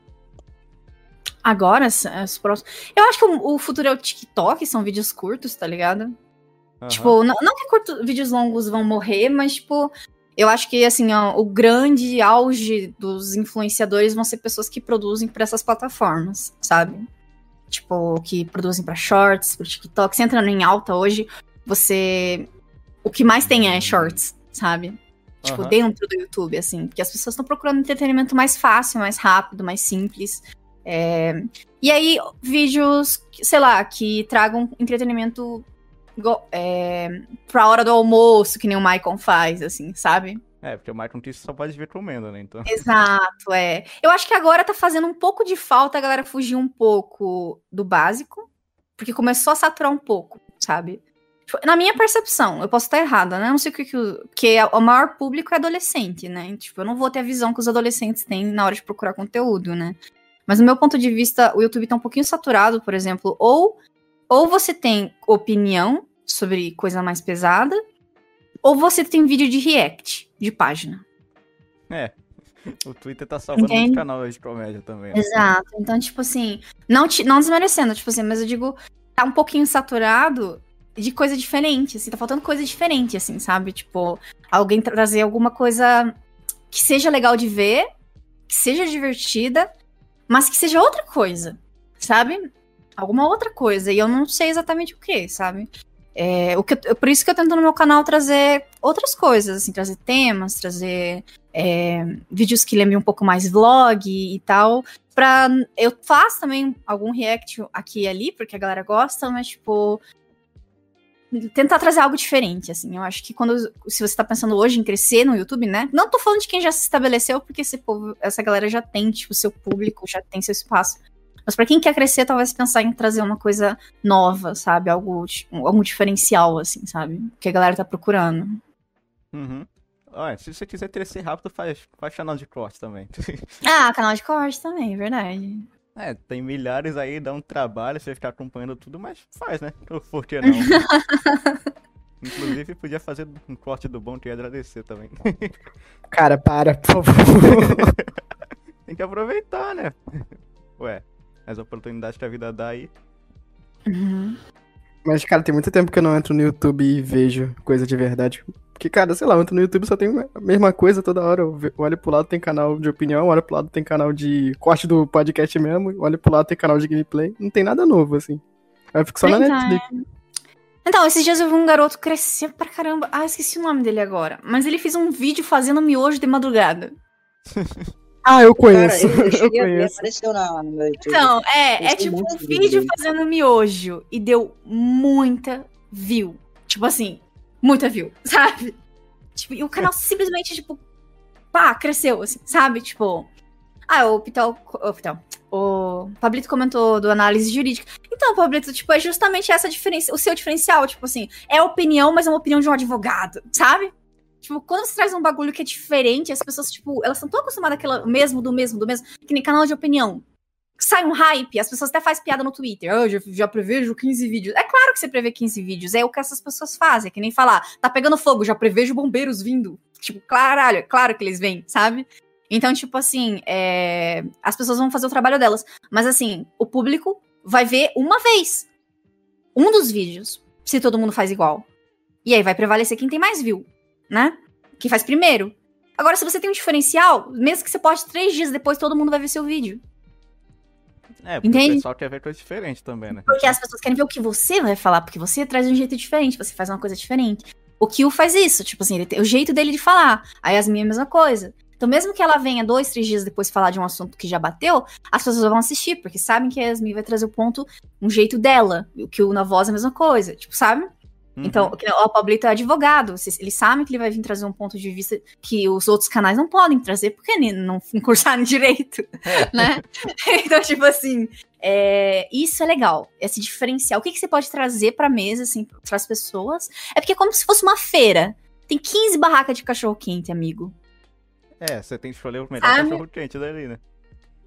Agora, as próximas. Eu acho que o, o futuro é o TikTok, são vídeos curtos, tá ligado? Aham. Tipo, não, não que curto- vídeos longos vão morrer, mas, tipo, eu acho que, assim, ó, o grande auge dos influenciadores vão ser pessoas que produzem pra essas plataformas, sabe? Tipo, que produzem pra shorts, pro TikTok. Você entrando em alta hoje, você. O que mais tem é shorts, sabe? Tipo, Aham. dentro do YouTube, assim. Porque as pessoas estão procurando entretenimento mais fácil, mais rápido, mais simples. É, E aí, vídeos, sei lá, que tragam entretenimento é... pra hora do almoço, que nem o Maicon faz, assim, sabe? É, porque o Michael Kiss só pode ver comendo, né? Então. Exato, é. Eu acho que agora tá fazendo um pouco de falta a galera fugir um pouco do básico, porque começou a saturar um pouco, sabe? Tipo, Na minha percepção, eu posso estar errada, né? Eu não sei o que que o. Porque o maior público é adolescente, né? Tipo, eu não vou ter a visão que os adolescentes têm na hora de procurar conteúdo, né? Mas no meu ponto de vista, o YouTube tá um pouquinho saturado, por exemplo, ou, ou você tem opinião sobre coisa mais pesada, ou você tem vídeo de react, de página. É. O Twitter tá salvando Entende? muito canal de comédia também. né? Exato. Então, tipo assim, não, te, não desmerecendo, tipo assim, mas eu digo, tá um pouquinho saturado de coisa diferente, assim, tá faltando coisa diferente, assim, sabe? Tipo, alguém trazer alguma coisa que seja legal de ver, que seja divertida, mas que seja outra coisa, sabe? Alguma outra coisa. E eu não sei exatamente o que, sabe? É, o que eu- por isso que eu tento no meu canal trazer outras coisas, assim, trazer temas, trazer é, vídeos que lembrem um pouco mais vlog e tal. Pra, eu faço também algum react aqui e ali, porque a galera gosta, mas, tipo. Tentar trazer algo diferente, assim. Eu acho que quando. Se você tá pensando hoje em crescer no YouTube, né? Não tô falando de quem já se estabeleceu, porque esse povo, essa galera já tem, tipo, seu público, já tem seu espaço. Mas pra quem quer crescer, talvez pensar em trazer uma coisa nova, sabe? Algo, algo diferencial, assim, sabe? Que a galera tá procurando. Uhum. Olha, se você quiser crescer rápido, faz, faz canal de corte também. Ah, canal de corte também, verdade. É, tem milhares aí, dá um trabalho você ficar acompanhando tudo, mas faz, né? Por que não? Inclusive, podia fazer um corte do bom que ia agradecer também. Cara, para, por favor. Tem que aproveitar, né? Ué, as oportunidades que a vida dá aí. Uhum. Mas, cara, tem muito tempo que eu não entro no YouTube e vejo coisa de verdade. Porque, cara, sei lá, eu entro no YouTube só tem a mesma coisa toda hora. Eu olho pro lado tem canal de opinião, olho pro lado tem canal de corte do podcast mesmo, olho pro lado tem canal de gameplay. Não tem nada novo, assim. Aí eu fico só na Então, Netflix. Então, esses dias eu vi um garoto crescer pra caramba. Ah, esqueci o nome dele agora. Mas ele fez um vídeo fazendo miojo de madrugada. Ah, eu Cara, conheço. eu, eu eu conheço. apareceu na, no meu YouTube. Então, é, é tipo um vídeo. fazendo miojo. E deu muita view. Tipo assim, muita view, sabe? Tipo, e o canal simplesmente, tipo, pá, cresceu, assim, sabe? Tipo. Ah, o Pitel. O Pitel. O Pablito comentou do análise jurídica. Então, Pablito, tipo, é justamente essa diferença. O seu diferencial, tipo assim, é opinião, mas é uma opinião de um advogado, sabe? Tipo, quando você traz um bagulho que é diferente, as pessoas, tipo, elas estão tão acostumadas àquela mesmo, do mesmo, do mesmo, que nem canal de opinião. Sai um hype, as pessoas até fazem piada no Twitter. Ah, eu já, já prevejo 15 vídeos. É claro que você prevê 15 vídeos, é o que essas pessoas fazem. É que nem falar, tá pegando fogo, já prevejo bombeiros vindo. Tipo, caralho, é claro que eles vêm, sabe? Então, tipo assim, é, as pessoas vão fazer o trabalho delas. Mas assim, o público vai ver uma vez um dos vídeos, se todo mundo faz igual. E aí vai prevalecer quem tem mais view, né? Quem faz primeiro. Agora, se você tem um diferencial, mesmo que você poste três dias depois, todo mundo vai ver seu vídeo. É, porque Entende? o pessoal quer ver coisa diferente também, né? Porque as pessoas querem ver o que você vai falar, porque você traz de um jeito diferente, você faz uma coisa diferente. O Kill faz isso, tipo assim, ele tem o jeito dele de falar. A Yasmin é a mesma coisa. Então, mesmo que ela venha dois, três dias depois falar de um assunto que já bateu, as pessoas vão assistir, porque sabem que a Yasmin vai trazer o ponto, um jeito dela. O Kill na voz é a mesma coisa, tipo, sabe? Uhum. Então, o Pablito é advogado, ele sabe que ele vai vir trazer um ponto de vista que os outros canais não podem trazer, porque não cursaram direito, né? então, tipo assim, é, isso é legal, esse diferencial. O que, que você pode trazer pra mesa, assim, pras pessoas? É porque é como se fosse uma feira. Tem 15 barracas de cachorro-quente, amigo. É, você tem que escolher o melhor Sabe? cachorro quente dali, né?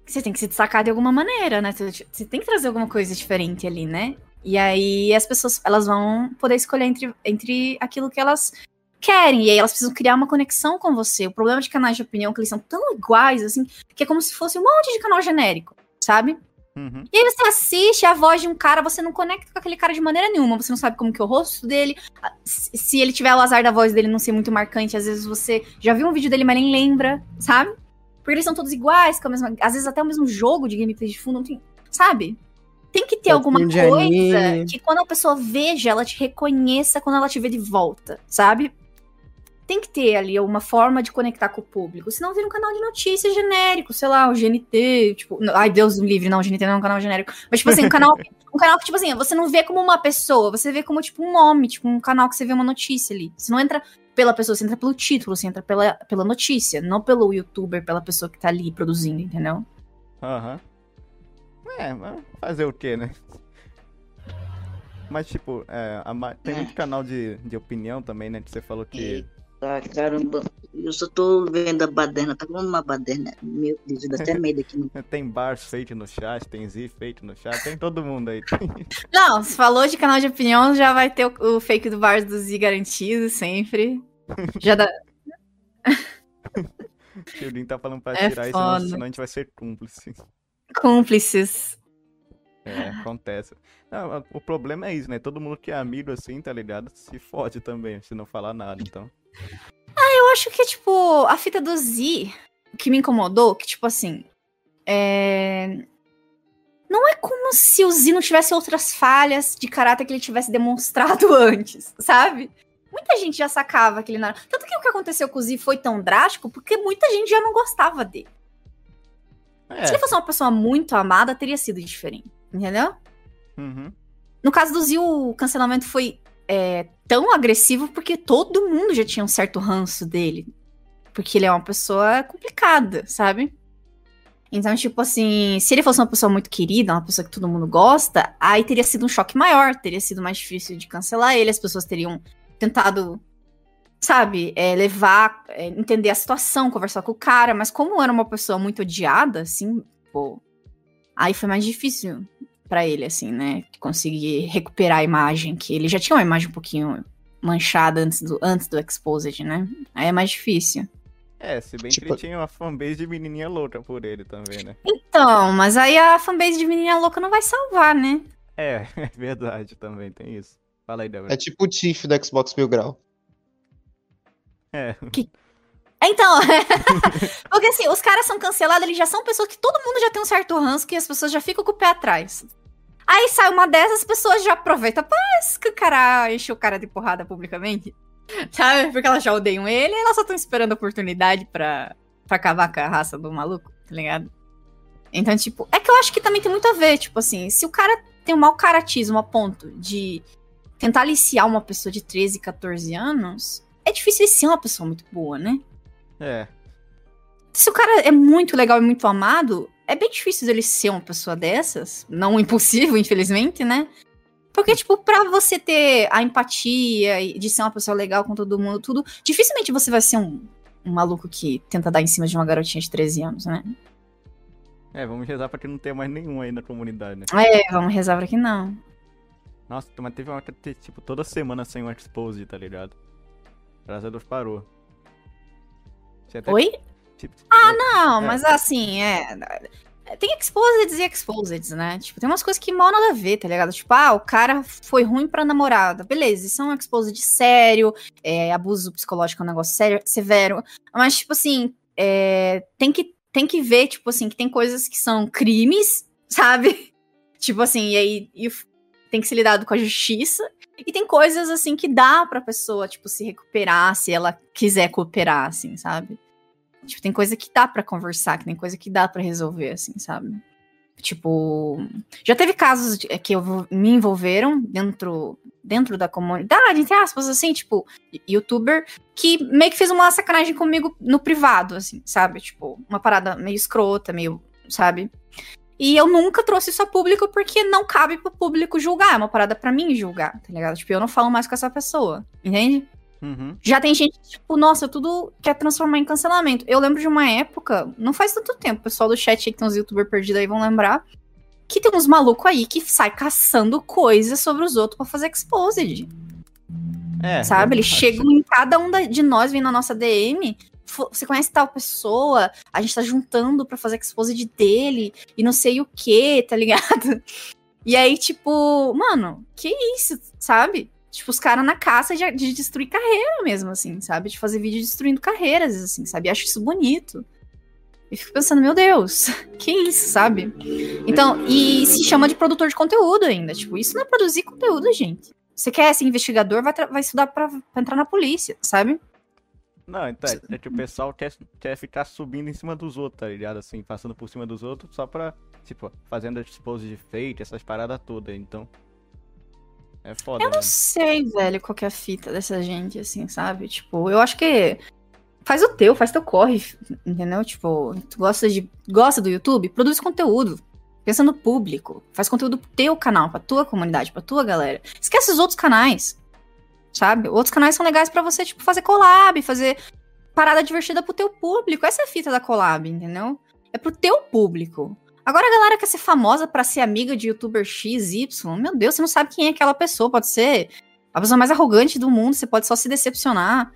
Você tem que se destacar de alguma maneira, né? Você tem que trazer alguma coisa diferente ali, né? E aí as pessoas elas vão poder escolher entre, entre aquilo que elas querem. E aí elas precisam criar uma conexão com você. O problema de canais de opinião é que eles são tão iguais, assim, que é como se fosse um monte de canal genérico, sabe? Uhum. E aí você assiste a voz de um cara, você não conecta com aquele cara de maneira nenhuma. Você não sabe como que é o rosto dele. Se se ele tiver o azar da voz dele não ser muito marcante, às vezes você já viu um vídeo dele, mas nem lembra, sabe? Porque eles são todos iguais, com a mesma. Às vezes até o mesmo jogo de gameplay de fundo, não tem. Sabe? Tem que ter alguma coisa anime. que quando a pessoa veja, ela te reconheça quando ela te vê de volta, sabe? Tem que ter ali uma forma de conectar com o público. Senão vira um canal de notícias genérico, sei lá, o GNT, tipo. não, Ai, Deus me livre, não, o GNT não é um canal genérico. Mas, tipo assim, um canal. Um canal que, tipo assim, você não vê como uma pessoa, você vê como, tipo, um nome, tipo, um canal que você vê uma notícia ali. Você não entra pela pessoa, você entra pelo título, você entra pela, pela notícia, não pelo youtuber, pela pessoa que tá ali produzindo, entendeu? Aham. É, mas fazer o quê, né? Mas, tipo, é, a ma- tem É. muito canal de, de opinião também, né? Que você falou que. Tá, caramba. Eu só tô vendo a baderna. Tá como uma baderna. Meu Deus, dá até medo aqui. No... Tem bars feito no chat, tem Z feito no chat, tem todo mundo aí. Não, se falou de canal de opinião, já vai ter o, o fake do Bars do Z garantido, sempre. Já dá. o Tildinho tá falando pra É tirar isso, foda. senão, senão a gente vai ser cúmplice. Cúmplices. É, acontece. Não, o problema é isso, né? Todo mundo que é amigo assim, tá ligado? Se fode também, se não falar nada, então. Eu acho que, tipo, a fita do Z, o que me incomodou, que, tipo assim. É... Não é como se o Z não tivesse outras falhas de caráter que ele tivesse demonstrado antes, sabe? Muita gente já sacava que ele não era. Tanto que o que aconteceu com o Z foi tão drástico porque muita gente já não gostava dele. Se ele É. fosse uma pessoa muito amada, teria sido diferente. Entendeu? Uhum. No caso do Zil, o cancelamento foi é, tão agressivo porque todo mundo já tinha um certo ranço dele. Porque ele é uma pessoa complicada, sabe? Então, tipo assim, se ele fosse uma pessoa muito querida, uma pessoa que todo mundo gosta, aí teria sido um choque maior, teria sido mais difícil de cancelar ele, as pessoas teriam tentado, sabe, é, levar, é, entender a situação, conversar com o cara, mas como era uma pessoa muito odiada, assim, pô, aí foi mais difícil pra ele, assim, né? Conseguir recuperar a imagem, que ele já tinha uma imagem um pouquinho manchada antes do, antes do Exposed, né? Aí é mais difícil. É, se bem que Tipo- ele tinha uma fanbase de menininha louca por ele também, né? Então, mas aí a fanbase de Menina Louca não vai salvar, né? É, é verdade também, tem isso. Fala aí, Débora. É tipo o Tiff do Xbox Mil Grau. É, Então, porque assim, os caras são cancelados, eles já são pessoas que todo mundo já tem um certo ranço, que as pessoas já ficam com o pé atrás. Aí sai uma dessas, as pessoas já aproveitam pra escancarar, encher o cara de porrada publicamente. Sabe? Porque elas já odeiam ele e elas só estão esperando a oportunidade pra, pra acabar com a raça do maluco, tá ligado? Então, tipo, é que eu acho que também tem muito a ver, tipo assim, se o cara tem um mau caratismo a ponto de tentar aliciar uma pessoa de 13, 14 anos, é difícil ele ser uma pessoa muito boa, né? é. Se o cara é muito legal e muito amado, é bem difícil dele ser uma pessoa dessas. Não impossível, infelizmente, né? Porque, tipo, pra você ter a empatia de ser uma pessoa legal com todo mundo, tudo, dificilmente você vai ser um, um maluco que tenta dar em cima de uma garotinha de 13 anos, né? É, vamos rezar pra que não tenha mais nenhum aí na comunidade, né? É, vamos rezar pra que não. Nossa, mas teve uma que, tipo, toda semana sem um expose, tá ligado? Graças a Deus parou. Até, Oi? tipo, Não, É. mas assim, é. Tem exposeds e exposeds, né? Tipo, tem umas coisas que mal nada a ver, tá ligado? Tipo, ah, o cara foi ruim pra namorada. Beleza, isso é um exposed sério, é, abuso psicológico é um negócio sério, severo. Mas, tipo assim, é, tem, que, tem que ver, tipo assim, que tem coisas que são crimes, sabe? Tipo assim, e aí e tem que ser lidado com a justiça. E tem coisas, assim, que dá pra pessoa, tipo, se recuperar, se ela quiser cooperar, assim, sabe? Tipo, tem coisa que dá pra conversar, que tem coisa que dá pra resolver, assim, sabe? Tipo, já teve casos que eu me envolveram dentro dentro da comunidade, entre aspas, assim, tipo, youtuber, que meio que fez uma sacanagem comigo no privado, assim, sabe? Tipo, uma parada meio escrota, meio, sabe? E eu nunca trouxe isso a público porque não cabe pro público julgar. É uma parada pra mim julgar, tá ligado? Tipo, eu não falo mais com essa pessoa, entende? Uhum. Já tem gente, tipo, nossa, tudo quer transformar em cancelamento. Eu lembro de uma época, não faz tanto tempo, o pessoal do chat aí que tem uns youtubers perdidos aí vão lembrar, que tem uns malucos aí que sai caçando coisas sobre os outros pra fazer exposed. É, Sabe? Eles acho- chegam em cada um de nós, vem na nossa DM. "Fo- Você conhece tal pessoa? A gente tá juntando pra fazer exposed dele e não sei o que, tá ligado? E aí, tipo, mano, que isso, sabe? Tipo, os caras na caça de, de destruir carreira mesmo, assim, sabe? De fazer vídeo destruindo carreiras, assim, sabe? Acho isso bonito. E fico pensando, meu Deus, que isso, sabe? Então, e se chama de produtor de conteúdo ainda. Tipo, isso não é produzir conteúdo, gente. Você quer ser investigador, vai, vai estudar pra entrar na polícia, sabe? Não, então, é, é que o pessoal quer, quer ficar subindo em cima dos outros, tá ligado? Assim, passando por cima dos outros só pra, tipo, fazendo expose de fake, essas paradas todas. Então. É foda, Eu né? não sei, velho, qual que é a fita dessa gente, assim, sabe? Tipo, eu acho que faz o teu, faz teu corre, entendeu? Tipo, tu gosta de gosta do YouTube, produz conteúdo. Pensa no público, faz conteúdo pro teu canal, pra tua comunidade, pra tua galera. Esquece os outros canais. Sabe? Outros canais são legais pra você, tipo, fazer collab, fazer parada divertida pro teu público. Essa é a fita da collab, entendeu? É pro teu público. Agora a galera quer ser famosa pra ser amiga de youtuber X, Y. Meu Deus, você não sabe quem é aquela pessoa. Pode ser a pessoa mais arrogante do mundo, você pode só se decepcionar.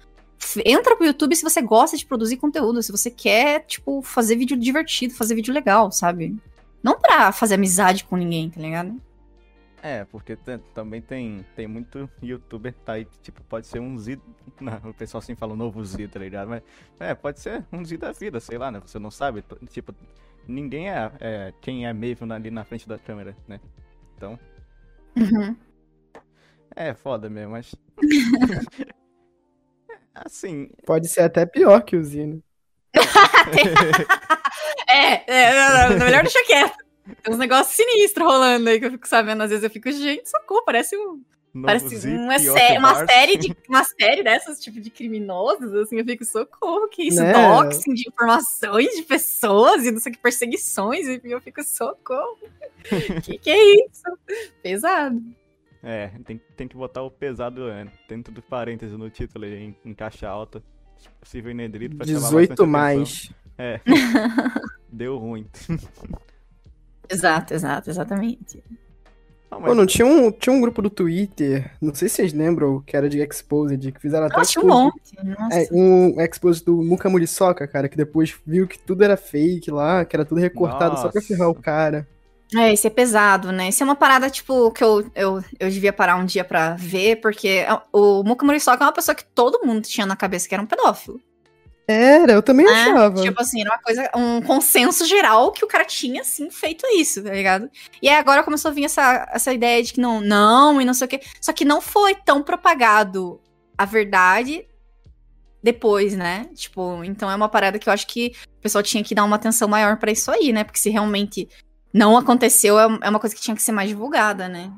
Entra pro YouTube se você gosta de produzir conteúdo, se você quer, tipo, fazer vídeo divertido, fazer vídeo legal, sabe? Não pra fazer amizade com ninguém, tá ligado? É, porque também tem, tem muito youtuber que tá aí, que, tipo, pode ser um Z. Não, o pessoal assim fala um novo Z, tá ligado? Mas, é, pode ser um Z da vida, sei lá, né? Você não sabe. Tipo, ninguém é, é quem é Maven ali na frente da câmera, né? Então, Uhum. é foda mesmo, mas. assim, Pode ser até pior que o Zino. É, é, não, não, melhor deixar quieto. Tem uns negócios sinistros rolando aí que eu fico sabendo. Às vezes eu fico, gente, socorro, parece um. novo Parece Z, uma, sé- uma série de uma série dessas, tipo, de criminosos, assim, eu fico, socorro, que isso? Né? Doxing de informações de pessoas e não sei que, perseguições, e eu fico, socorro. que que é isso? Pesado. É, tem, tem que botar o pesado é, dentro do parênteses no título aí, em, em caixa alta. Possível inegrito pra chamar 18 bastante atenção. mais. É. Deu ruim. Exato, exato, exatamente. Não, Pô, não tinha um, tinha um grupo do Twitter, não sei se vocês lembram, que era de Exposed, que fizeram até Nossa, um expose- monte. Nossa. É, um expose do Muka Muriçoca, cara, que depois viu que tudo era fake lá, que era tudo recortado só pra Nossa. ferrar o cara. É, esse é pesado, né? Isso é uma parada, tipo, que eu, eu, eu devia parar um dia pra ver, porque é- o Muka Muriçoka é uma pessoa que todo mundo tinha na cabeça que era um pedófilo. Era, eu também né? achava. Tipo assim, era uma coisa, um consenso geral que o cara tinha, assim, feito isso, tá ligado? E aí agora começou a vir essa, essa ideia de que não, não, e não sei o quê. Só que não foi tão propagado a verdade depois, né? Tipo, então é uma parada que eu acho que o pessoal tinha que dar uma atenção maior pra isso aí, né? Porque se realmente não aconteceu, é é uma coisa que tinha que ser mais divulgada, né?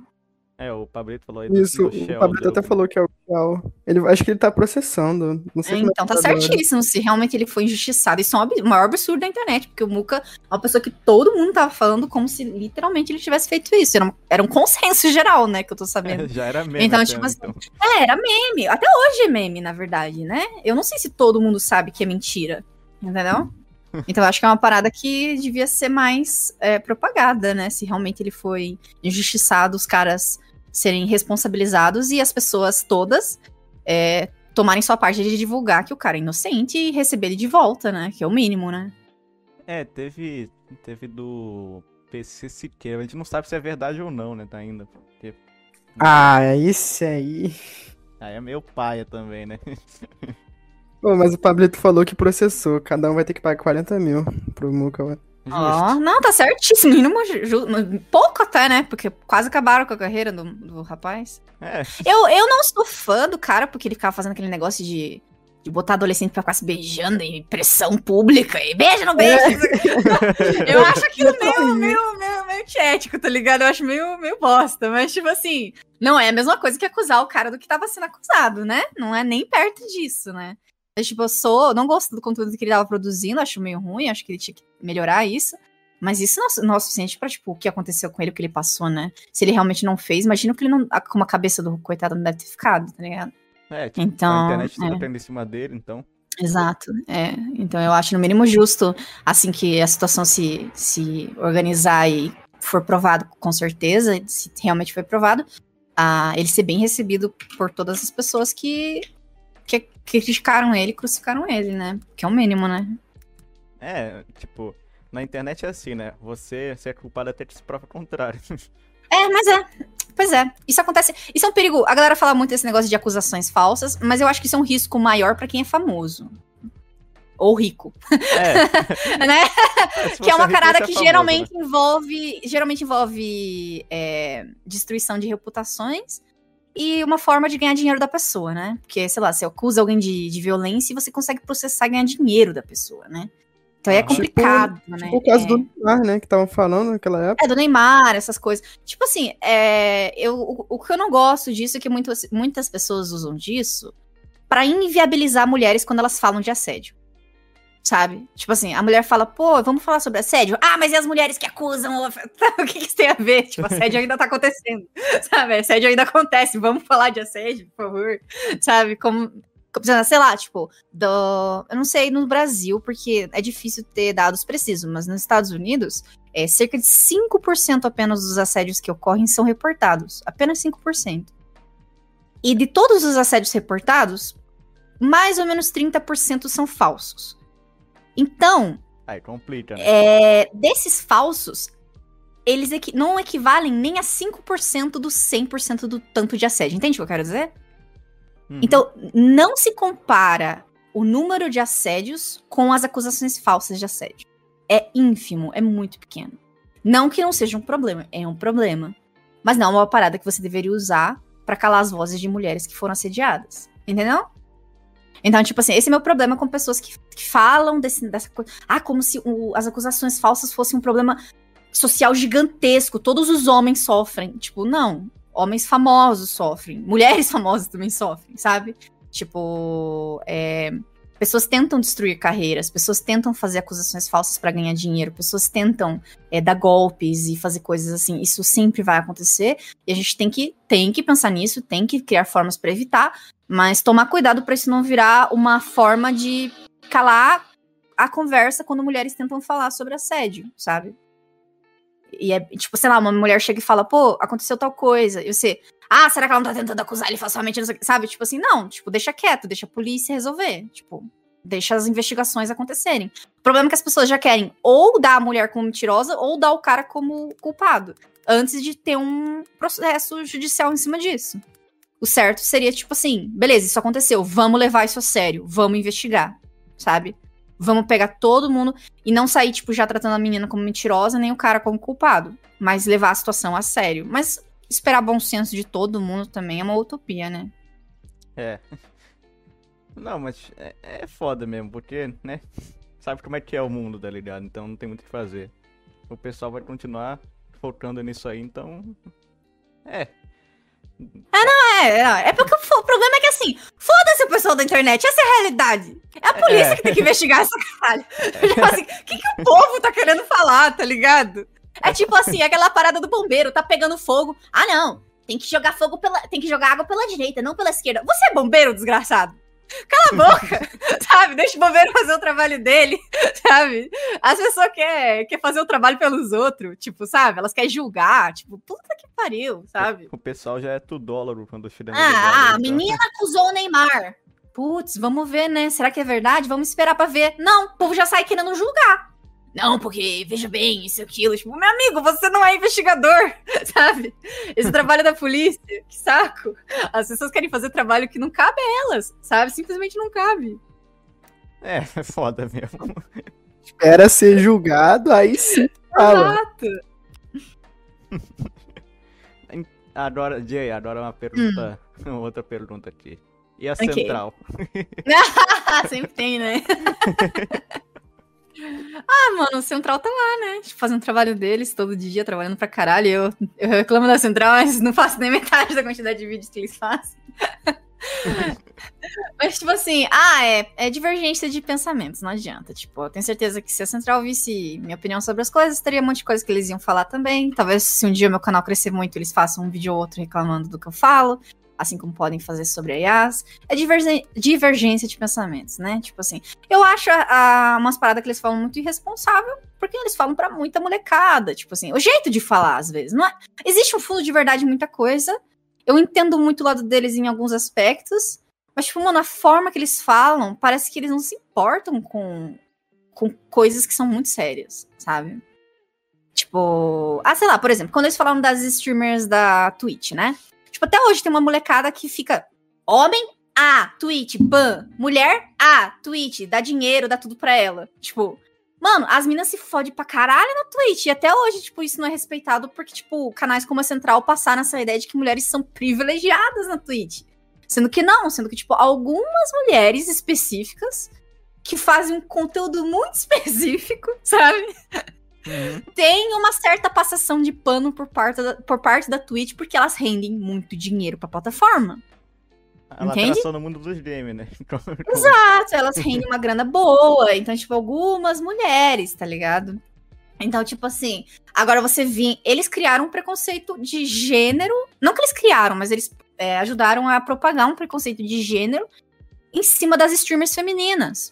É, o Pablito falou aí do, Isso, do o Shell, Pablito até do- falou que é o Shell. Ele, acho que ele tá processando. Não sei como é Então que tá agora. certíssimo se realmente ele foi injustiçado. Isso é um ab- o maior absurdo da internet, porque o Muka é uma pessoa que todo mundo tava falando como se literalmente ele tivesse feito isso. Era um, era um consenso geral, né, que eu tô sabendo. Já era mesmo. Então, tipo assim, É, era meme. Até hoje é meme, na verdade, né? Eu não sei se todo mundo sabe que é mentira, entendeu? Então eu acho que é uma parada que devia ser mais é, propagada, né? Se realmente ele foi injustiçado, os caras serem responsabilizados e as pessoas todas é, tomarem sua parte de divulgar que o cara é inocente e receber ele de volta, né? Que é o mínimo, né? É, teve, teve do PC Siqueira. A gente não sabe se é verdade ou não, né? Tá ainda. Porque... Ah, esse aí. Aí é meio paia também, né? Pô, mas o Pablito falou que processou. Cada um vai ter que pagar 40 mil pro Muka. Ó, não, tá certíssimo. Ju- pouco até, né? Porque quase acabaram com a carreira do, do rapaz. É, Eu, eu não sou fã do cara porque ele ficava fazendo aquele negócio de, de botar adolescente pra ficar se beijando em pressão pública e beija, não beija. eu acho aquilo meio, meio, meio, meio antiético, tá ligado? Eu acho meio, meio bosta. Mas, tipo assim, não é a mesma coisa que acusar o cara do que tava sendo acusado, né? Não é nem perto disso, né? Mas, tipo, eu sou. Não gosto do conteúdo que ele tava produzindo, acho meio ruim, acho que ele tinha que melhorar isso. Mas isso não, não é o suficiente pra, tipo, o que aconteceu com ele, o que ele passou, né? Se ele realmente não fez, imagina que ele não. Como a cabeça do coitado não deve ter ficado, tá ligado? É, tipo, Então, a internet tá é. batendo em cima dele, então. Exato, é. Então eu acho no mínimo justo, assim que a situação se, se organizar e for provado com certeza, se realmente foi provado, a ele ser bem recebido por todas as pessoas que criticaram ele, crucificaram ele, né? Que é o mínimo, né? É, tipo, na internet é assim, né? Você, você é culpado até que se prova o contrário. É, mas é. Pois é. Isso acontece. Isso é um perigo. A galera fala muito desse negócio de acusações falsas, mas eu acho que isso é um risco maior pra quem é famoso. Ou rico. É. né? se que é uma parada você é que famoso, geralmente né? envolve. Geralmente envolve é, destruição de reputações e uma forma de ganhar dinheiro da pessoa, né? Porque, sei lá, você acusa alguém de, de violência e você consegue processar e ganhar dinheiro da pessoa, né? Então aí é Aham. complicado, né? Tipo o caso É. do Neymar, né? Que estavam falando naquela época. É, do Neymar, essas coisas. Tipo assim, é, eu, o, o que eu não gosto disso é que muitas, muitas pessoas usam disso pra inviabilizar mulheres quando elas falam de assédio. Sabe? Tipo assim, a mulher fala, pô, vamos falar sobre assédio? Ah, mas e as mulheres que acusam? o que, que isso tem a ver? Tipo, assédio ainda tá acontecendo. Sabe? Assédio ainda acontece. Vamos falar de assédio, por favor. Sabe? Como, Sei lá, tipo, do. Eu não sei no Brasil, porque é difícil ter dados precisos, mas nos Estados Unidos, é, cerca de 5% apenas dos assédios que ocorrem são reportados. Apenas 5%. E de todos os assédios reportados, mais ou menos 30% são falsos. Então, Aí complica, né? é, desses falsos, eles equi- não equivalem nem a 5% do 100% do tanto de assédio. Entende o que eu quero dizer? Uhum. Então, não se compara o número de assédios com as acusações falsas de assédio. É ínfimo, é muito pequeno. Não que não seja um problema, é um problema. Mas não é uma parada que você deveria usar pra calar as vozes de mulheres que foram assediadas. Entendeu? Então, tipo assim, esse é meu problema com pessoas que, que falam desse, dessa coisa. Ah, como se o- as acusações falsas fossem um problema social gigantesco. Todos os homens sofrem. Tipo, não. Homens famosos sofrem. Mulheres famosas também sofrem, sabe? Tipo, é, pessoas tentam destruir carreiras, pessoas tentam fazer acusações falsas pra ganhar dinheiro, pessoas tentam é, dar golpes e fazer coisas assim. Isso sempre vai acontecer e a gente tem que, tem que pensar nisso, tem que criar formas pra evitar, mas tomar cuidado pra isso não virar uma forma de calar a conversa quando mulheres tentam falar sobre assédio, sabe? E é, tipo, sei lá, uma mulher chega e fala, pô, aconteceu tal coisa. E você, ah, será que ela não tá tentando acusar ele falsamente? Não sei o quê", Sabe? Tipo assim, não, tipo, deixa quieto, deixa a polícia resolver. Tipo, deixa as investigações acontecerem. O problema é que as pessoas já querem ou dar a mulher como mentirosa ou dar o cara como culpado. Antes de ter um processo judicial em cima disso. O certo seria, tipo assim, beleza, isso aconteceu, vamos levar isso a sério, vamos investigar, sabe? Vamos pegar todo mundo e não sair, tipo, já tratando a menina como mentirosa, nem o cara como culpado. Mas levar a situação a sério. Mas esperar bom senso de todo mundo também é uma utopia, né? É. Não, mas é, é foda mesmo, porque, né? Sabe como é que é o mundo, tá ligado? Então não tem muito o que fazer. O pessoal vai continuar focando nisso aí, então. É. É, é, é porque o problema é que assim, foda-se o pessoal da internet, essa é a realidade. É a polícia É. que tem que investigar essa caralho. Tipo assim, o que, que o povo tá querendo falar, tá ligado? É tipo assim, aquela parada do bombeiro, tá pegando fogo. Ah, não. Tem que jogar fogo pela. Tem que jogar água pela direita, não pela esquerda. Você é bombeiro, desgraçado? Cala a boca, sabe? Deixa o bombeiro fazer o trabalho dele, sabe? As pessoas querem quer fazer o trabalho pelos outros, tipo, sabe? Elas querem julgar, tipo, puta que pariu, sabe? O pessoal já é tudólogo quando chega Ah, a então. menina acusou o Neymar. Putz, vamos ver, né? Será que é verdade? Vamos esperar pra ver. Não, o povo já sai querendo julgar. Não, porque, veja bem, isso e aquilo. Tipo, meu amigo, você não é investigador, sabe? Esse trabalho da polícia, que saco. As pessoas querem fazer trabalho que não cabe a elas, sabe? Simplesmente não cabe. É, é foda mesmo. Era ser julgado, aí sim fala. Exato. Agora, Jay, agora uma pergunta. Outra pergunta aqui. E a Ok. central? Sempre tem, né? Ah, mano, o Central tá lá, né? Tipo, fazendo o trabalho deles todo dia, trabalhando pra caralho. Eu, eu reclamo da Central, mas não faço nem metade da quantidade de vídeos que eles fazem. mas, tipo assim, ah, é, é divergência de pensamentos, não adianta. Tipo, eu tenho certeza que se a Central visse minha opinião sobre as coisas, teria um monte de coisa que eles iam falar também. Talvez se um dia meu canal crescer muito, eles façam um vídeo ou outro reclamando do que eu falo assim como podem fazer sobre IAS, é divergência de pensamentos, né? Tipo assim, eu acho a, a, umas paradas que eles falam muito irresponsável, porque eles falam para muita molecada, tipo assim, o jeito de falar às vezes, não é? Existe um fundo de verdade em muita coisa, eu entendo muito o lado deles em alguns aspectos, mas tipo, mano, a forma que eles falam, parece que eles não se importam com, com coisas que são muito sérias, sabe? Tipo, ah, sei lá, por exemplo, quando eles falaram das streamers da Twitch, né? Tipo, até hoje tem uma molecada que fica. Homem, ah, Twitch, ban. Mulher, ah, Twitch, dá dinheiro, dá tudo pra ela. Tipo, mano, as minas se fodem pra caralho na Twitch. E até hoje, tipo, isso não é respeitado porque, tipo, canais como a Central passaram essa ideia de que mulheres são privilegiadas na Twitch. Sendo que não, sendo que, tipo, algumas mulheres específicas que fazem um conteúdo muito específico, sabe? Uhum. Tem uma certa passação de pano por parte, da, por parte da Twitch, porque elas rendem muito dinheiro pra plataforma. Ela Entende? no mundo dos games, né? Exato, elas rendem uma grana boa. Então, tipo, algumas mulheres, tá ligado? Então, tipo assim, agora você vê. Eles criaram um preconceito de gênero. Não que eles criaram, mas eles é, ajudaram a propagar um preconceito de gênero em cima das streamers femininas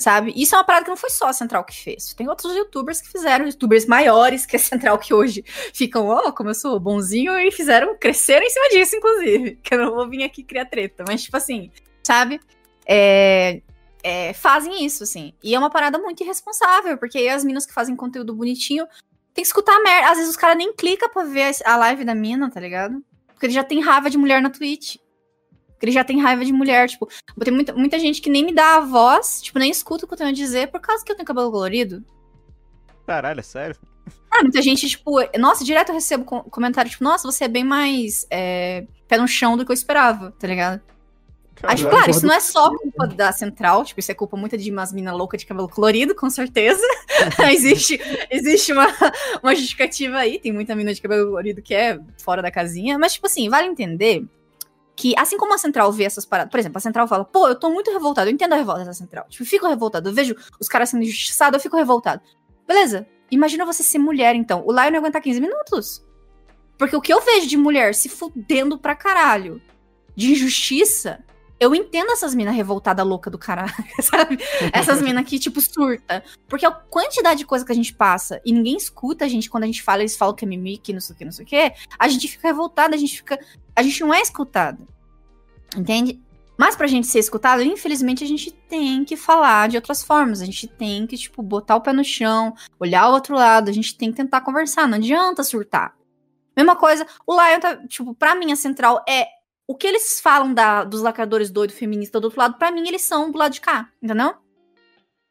sabe? Isso é uma parada que não foi só a Central que fez. Tem outros youtubers que fizeram, youtubers maiores que a Central, que hoje ficam, ó, oh, como eu sou bonzinho, e fizeram crescer em cima disso, inclusive. Que eu não vou vir aqui criar treta, mas, tipo assim, sabe? É, é, fazem isso, assim. E é uma parada muito irresponsável, porque aí as minas que fazem conteúdo bonitinho tem que escutar merda. Às vezes os caras nem clicam pra ver a live da mina, tá ligado? Porque ele já tem raiva de mulher na Twitch. Porque ele já tem raiva de mulher, tipo, tem muita, muita gente que nem me dá a voz, tipo, nem escuta o que eu tenho a dizer por causa que eu tenho cabelo colorido. Caralho, é sério? Ah, muita gente, tipo, nossa, direto eu recebo comentário, tipo, nossa, você é bem mais é, pé no chão do que eu esperava, tá ligado? Tipo, claro, isso não é só culpa da central, tipo, isso é culpa muito de umas minas loucas de cabelo colorido, com certeza. existe existe uma, uma justificativa aí, tem muita mina de cabelo colorido que é fora da casinha, mas, tipo assim, vale entender que, assim como a Central vê essas paradas, por exemplo, a Central fala, pô, eu tô muito revoltado, eu entendo a revolta da Central. Tipo, eu fico revoltado, eu vejo os caras sendo injustiçados, eu fico revoltado. Beleza, imagina você ser mulher, então. O Lion aguentar 15 minutos. Porque o que eu vejo de mulher se fudendo pra caralho, de injustiça, eu entendo essas minas revoltadas louca do caralho, sabe? Essas minas que, tipo, surta. Porque a quantidade de coisa que a gente passa e ninguém escuta a gente quando a gente fala, eles falam que é mimique, não sei o que, não sei o que, a gente fica revoltada, a gente fica a gente não é escutado. Entende? Mas pra gente ser escutado, infelizmente, a gente tem que falar de outras formas. A gente tem que, tipo, botar o pé no chão, olhar o outro lado, a gente tem que tentar conversar. Não adianta surtar. Mesma coisa, o Lion tá, tipo, pra mim a central é. O que eles falam da, dos lacradores doido feminista do outro lado, pra mim eles são do lado de cá, entendeu?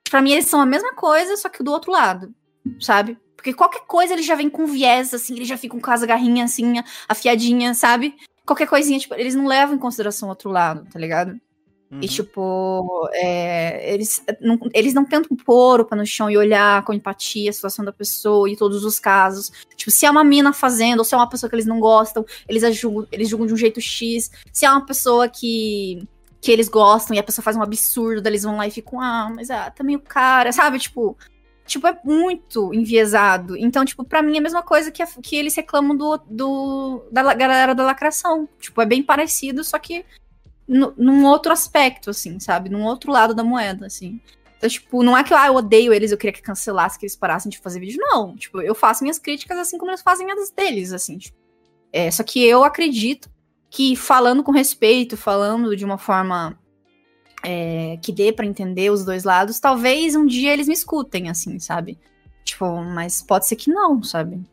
Pra mim eles são a mesma coisa, só que do outro lado, sabe? Porque qualquer coisa eles já vem com viés, assim, eles já ficam com as garrinhas assim, afiadinha, sabe? Qualquer coisinha, tipo, eles não levam em consideração o outro lado, tá ligado? Uhum. E, tipo, é, eles, não, eles não tentam pôr o pé no chão e olhar com empatia a situação da pessoa e todos os casos. Tipo, se é uma mina fazendo, ou se é uma pessoa que eles não gostam, eles julgam, eles julgam de um jeito X. Se é uma pessoa que, que eles gostam e a pessoa faz um absurdo, eles vão lá e ficam, ah, mas ah, também o cara, sabe? Tipo, tipo, é muito enviesado. Então, tipo, pra mim é a mesma coisa que, a, que eles reclamam do, do, da galera da lacração. Tipo, é bem parecido, só que num outro aspecto, assim, sabe? Num outro lado da moeda, assim. Então, tipo, não é que ah, eu odeio eles, eu queria que cancelasse, que eles parassem de fazer vídeo. Não, tipo, eu faço minhas críticas assim como eles fazem as deles, assim. Tipo. É, só que eu acredito que falando com respeito, falando de uma forma é, que dê para entender os dois lados, talvez um dia eles me escutem, assim, sabe? Tipo, mas pode ser que não, sabe?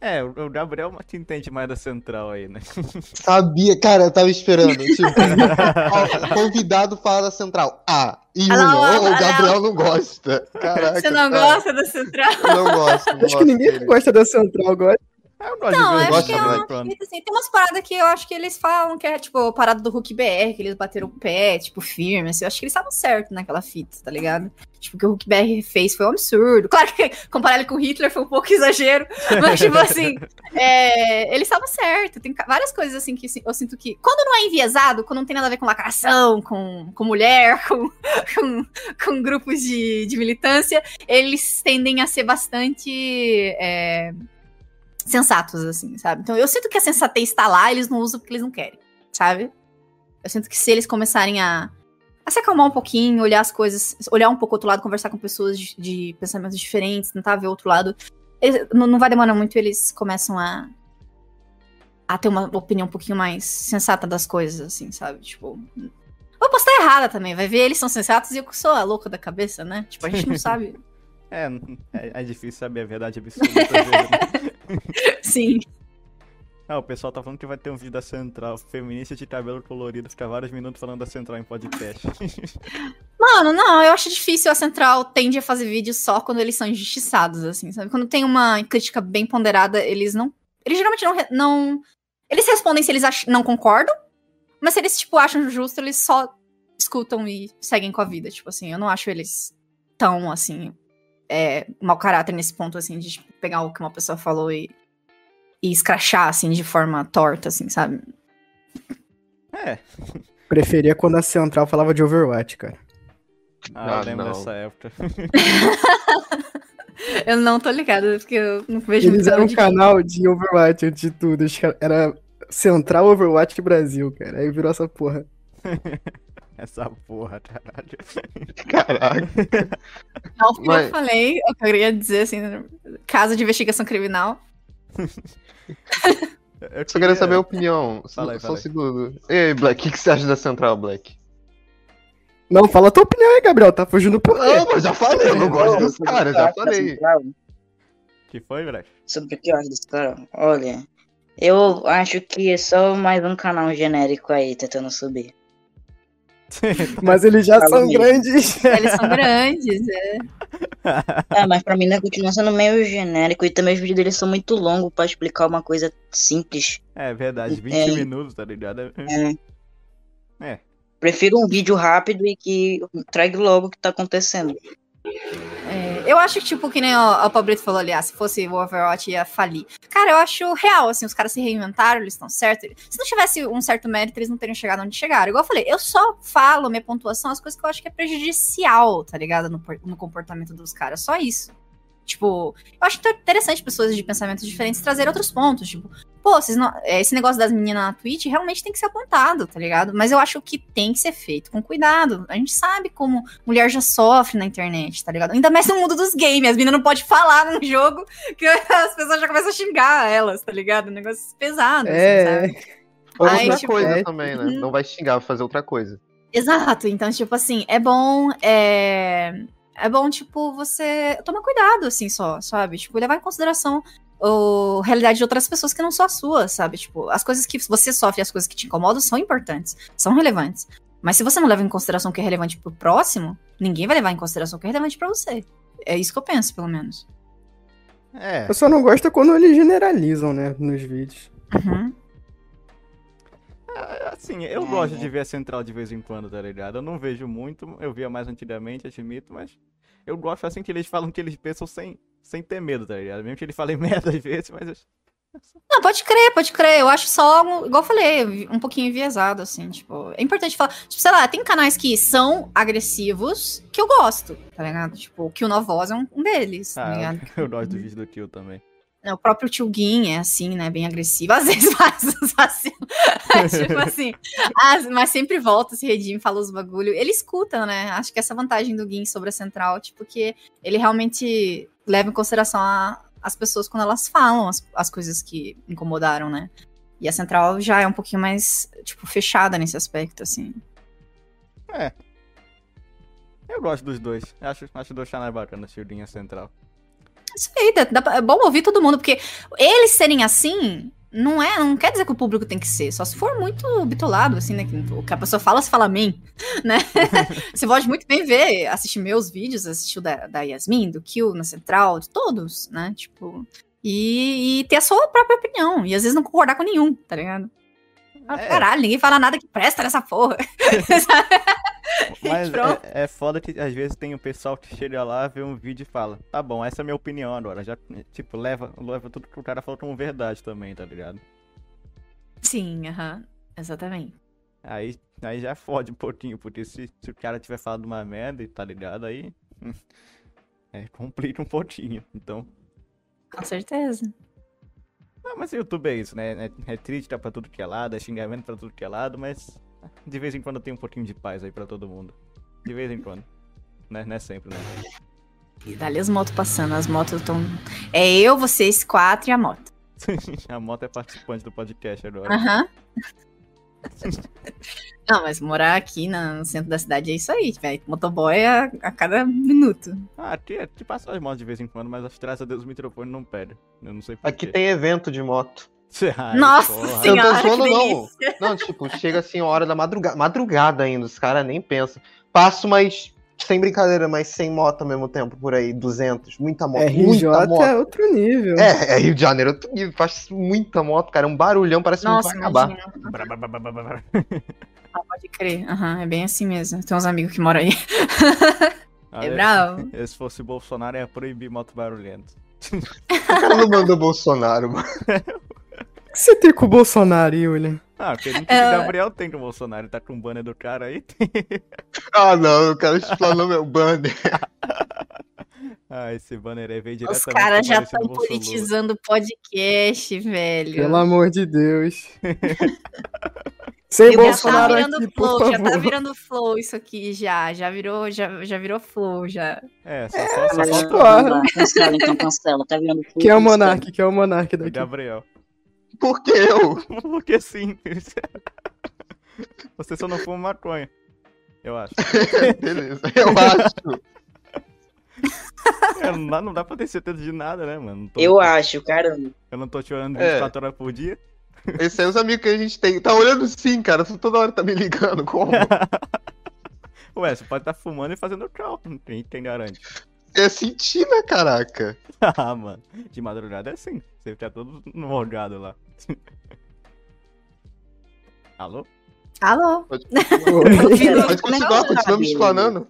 É, o Gabriel te entende mais da central aí, né? Sabia, cara, eu tava esperando. Tipo, convidado fala da central. Ah, e o Gabriel não gosta. Caraca, Você não cara. gosta da central? Não gosto. Não Acho que ninguém gosta da central agora. Eu gosto Não, eu acho que é uma assim, tem umas paradas que eu acho que eles falam que é, tipo, a parada do Hulk BR, que eles bateram o pé, tipo, firme, assim, eu acho que eles estavam certos naquela fita, tá ligado? Tipo, o que o Hulk BR fez foi um absurdo. Claro que comparar ele com Hitler foi um pouco exagero, mas, tipo assim, é, eles estavam certos. Tem várias coisas, assim, que eu sinto que, quando não é enviesado, quando não tem nada a ver com lacração, com, com mulher, com, com, com grupos de, de militância, eles tendem a ser bastante... é, sensatos, assim, sabe? Então eu sinto que a sensatez tá lá, eles não usam porque eles não querem, sabe? Eu sinto que se eles começarem a, a se acalmar um pouquinho, olhar as coisas, olhar um pouco outro lado, conversar com pessoas de, de pensamentos diferentes, tentar ver o outro lado, eles- não, não vai demorar muito, eles começam a a ter uma opinião um pouquinho mais sensata das coisas, assim, sabe? Tipo, eu posso estar errada também, vai ver, eles são sensatos e eu que sou a louca da cabeça, né? Tipo, a gente não sabe. É, é, é difícil saber a verdade absoluta. vezes, né? Sim. Ah, o pessoal tá falando que vai ter um vídeo da Central, feminista de cabelo colorido, ficar vários minutos falando da Central em podcast. Mano, não, eu acho difícil. A Central tende a fazer vídeos só quando eles são injustiçados, assim, sabe? Quando tem uma crítica bem ponderada, eles não. Eles geralmente não. não eles respondem se eles ach- não concordam, mas se eles, tipo, acham justo, eles só escutam e seguem com a vida. Tipo assim, eu não acho eles tão, assim, é, mau caráter nesse ponto, assim, de tipo, pegar o que uma pessoa falou e, e escrachar, assim, de forma torta, assim, sabe? é, Preferia quando a Central falava de Overwatch, cara. ah, Ah, eu lembro não. dessa época. Eu não tô ligada, porque eu não vejo Eles eram um de- canal de Overwatch antes de tudo. Era Central Overwatch Brasil, cara. Aí virou essa porra. Essa porra, caralho. Caraca. Não eu Mas- que falei, o que eu queria dizer, assim, casa de investigação criminal. Eu Só queria saber a opinião. Só, Fala aí, só fala um aí. segundo. Ei, Black, o que, que você acha da Central, Black? Não, fala a tua opinião aí, Gabriel. Tá fugindo por? Não, mas já falei, eu não gosto dos caras, eu já falei. Que foi, velho? Sobre o que eu acho desse cara, olha, eu acho que é só mais um canal genérico aí tentando subir. Mas eles já Fala são mesmo. grandes. Eles são grandes, é. É, mas pra mim ainda continua sendo meio genérico e também os vídeos deles são muito longos pra explicar uma coisa simples. É verdade, 20 É. minutos, tá ligado? É. É. Prefiro um vídeo rápido e que traga logo o que tá acontecendo. É, eu acho que, tipo, que nem o, o Pablito falou ali, ah, se fosse o Overwatch ia falir. Cara, eu acho real, assim, os caras se reinventaram, eles estão certos. Se não tivesse um certo mérito, eles não teriam chegado onde chegaram. Igual eu falei, eu só falo minha pontuação, as coisas que eu acho que é prejudicial, tá ligado? No, no comportamento dos caras, só isso. Tipo, eu acho interessante pessoas de pensamentos diferentes trazerem outros pontos. Tipo, pô, vocês não- é, esse negócio das meninas na Twitch realmente tem que ser apontado, tá ligado? Mas eu acho que tem que ser feito com cuidado. A gente sabe como mulher já sofre na internet, tá ligado? Ainda mais no mundo dos games. As meninas não podem falar num jogo que as pessoas já começam a xingar elas, tá ligado? Um negócio pesado, É. assim, sabe? Ou Aí, outra tipo, coisa é- também, né? Uhum. Não vai xingar, vai fazer outra coisa. Exato. Então, tipo assim, é bom. É, é bom, tipo, você tomar cuidado, assim, só, sabe? Tipo, levar em consideração a realidade de outras pessoas que não são a sua, sabe? Tipo, as coisas que você sofre, as coisas que te incomodam são importantes, são relevantes. Mas se você não leva em consideração o que é relevante pro próximo, ninguém vai levar em consideração o que é relevante pra você. É isso que eu penso, pelo menos. É, Eu só não gosto quando eles generalizam, né? Nos vídeos. Uhum. Assim, eu gosto de ver a Central de vez em quando, tá ligado? Eu não vejo muito, eu via mais antigamente, admito, mas eu gosto assim que eles falam que eles pensam sem, sem ter medo, tá ligado? Mesmo que eles falem merda às vezes, mas Não, pode crer, pode crer. Eu acho só, igual eu falei, um pouquinho enviesado, assim, tipo. É importante falar. Tipo, sei lá, tem canais que são agressivos que eu gosto, tá ligado? Tipo, o Kill No Voz é um, deles, tá ah, ligado? eu gosto do vídeo do Kill também. É, O próprio Tio Gin é assim, né? Bem agressivo. Às vezes faz vacilos. tipo assim. as- mas sempre volta, se redime, fala os bagulho. Ele escuta, né? Acho que essa a vantagem do Gin sobre a Central, tipo, que ele realmente leva em consideração a- as pessoas quando elas falam as, as coisas que incomodaram, né? E a Central já é um pouquinho mais, tipo, fechada nesse aspecto, assim. É. Eu gosto dos dois. Acho, acho dois canais bacanas, Shieldinha Central. Isso aí, dá- dá é bom ouvir todo mundo, porque eles serem assim, não é, não quer dizer que o público tem que ser, só se for muito bitolado, assim, né? que O que a pessoa fala, você fala amém, né? você pode muito bem ver, assistir meus vídeos, assistir o da, da Yasmin, do Kill na Central, de todos, né? Tipo, E, e ter a sua própria opinião. E às vezes não concordar com nenhum, tá ligado? Ah, É. Caralho, ninguém fala nada que presta nessa porra. Mas é, é foda que às vezes tem o pessoal que chega lá, vê um vídeo e fala, tá bom, essa é a minha opinião agora. Já, tipo, leva, leva tudo que o cara falou como verdade também, tá ligado? Sim, aham. Exatamente. Aí, aí já fode um pouquinho, porque se, se o cara tiver falado uma merda, tá ligado? Aí. hum, É, complica um pouquinho. Então. Com certeza. Não, mas o YouTube é isso, né? É, é triste, tá pra tudo que é lado, é xingamento pra tudo que é lado, mas de vez em quando tem um pouquinho de paz aí pra todo mundo. De vez em quando. Né? Não é sempre, né? E dali as motos passando. As motos estão. É eu, vocês quatro e a moto. a moto é participante do podcast agora. Aham. Não, mas morar aqui no centro da cidade é isso aí, velho. Motoboy a, a cada minuto. Ah, aqui, aqui passa as motos de vez em quando, mas graças a Deus o microfone não pede. Eu não sei por Aqui tem evento de moto. Ai, Nossa porra. Eu senhora, não tô zoando, não. Não, tipo, chega assim a hora da madrugada. Madrugada ainda, os caras nem pensam. Passo mais. Sem brincadeira, mas sem moto ao mesmo tempo por aí. 200. Muita moto. RJ muita moto. é outro nível. É, é Rio de Janeiro, outro nível. Faz muita moto, cara. É um barulhão, parece que não Nossa, vai acabar. imagina. Brá. Ah, pode crer. Aham, é bem assim mesmo. Tem uns amigos que moram aí. Ah, É bravo. Se fosse Bolsonaro, ia proibir moto barulhenta. O cara não mandou Bolsonaro, mano. O que você tem com o Bolsonaro, Yulia? Ah, acredito que É. o Gabriel tem com o Bolsonaro. Ele tá com o banner do cara aí. Ah, não, o cara explanou meu banner. Ah, esse banner aí veio Os diretamente caras do já estão do Bolsonaro. politizando o podcast, velho. Pelo amor de Deus. Sem Já tá Bolsonaro virando aqui, por flow, já favor. tá virando flow isso aqui já. Já virou, já, já virou flow, já. É, só, só, só mas- falta porra. Não dá. Cancela, então cancela. Tá virando Quem é o cancela. Monark? Quem é o Monark o daqui? Gabriel. Por que eu? Porque sim. Você só não fuma maconha. Eu acho. Beleza, eu acho. É, não, dá, não dá pra ter certeza de nada, né, mano? Tô- Eu acho, caramba. Eu não tô te olhando É. 24 horas por dia. Esses são os amigos que a gente tem. Tá olhando sim, cara. Tu toda hora tá me ligando. Como? Ué, você pode estar fumando e fazendo. Quem, quem garante? É sentir, né, caraca? ah, mano. De madrugada é assim. Você fica todo morgado lá. Alô? Alô? Pode, é continuar, tu continuamos sabe? explanando.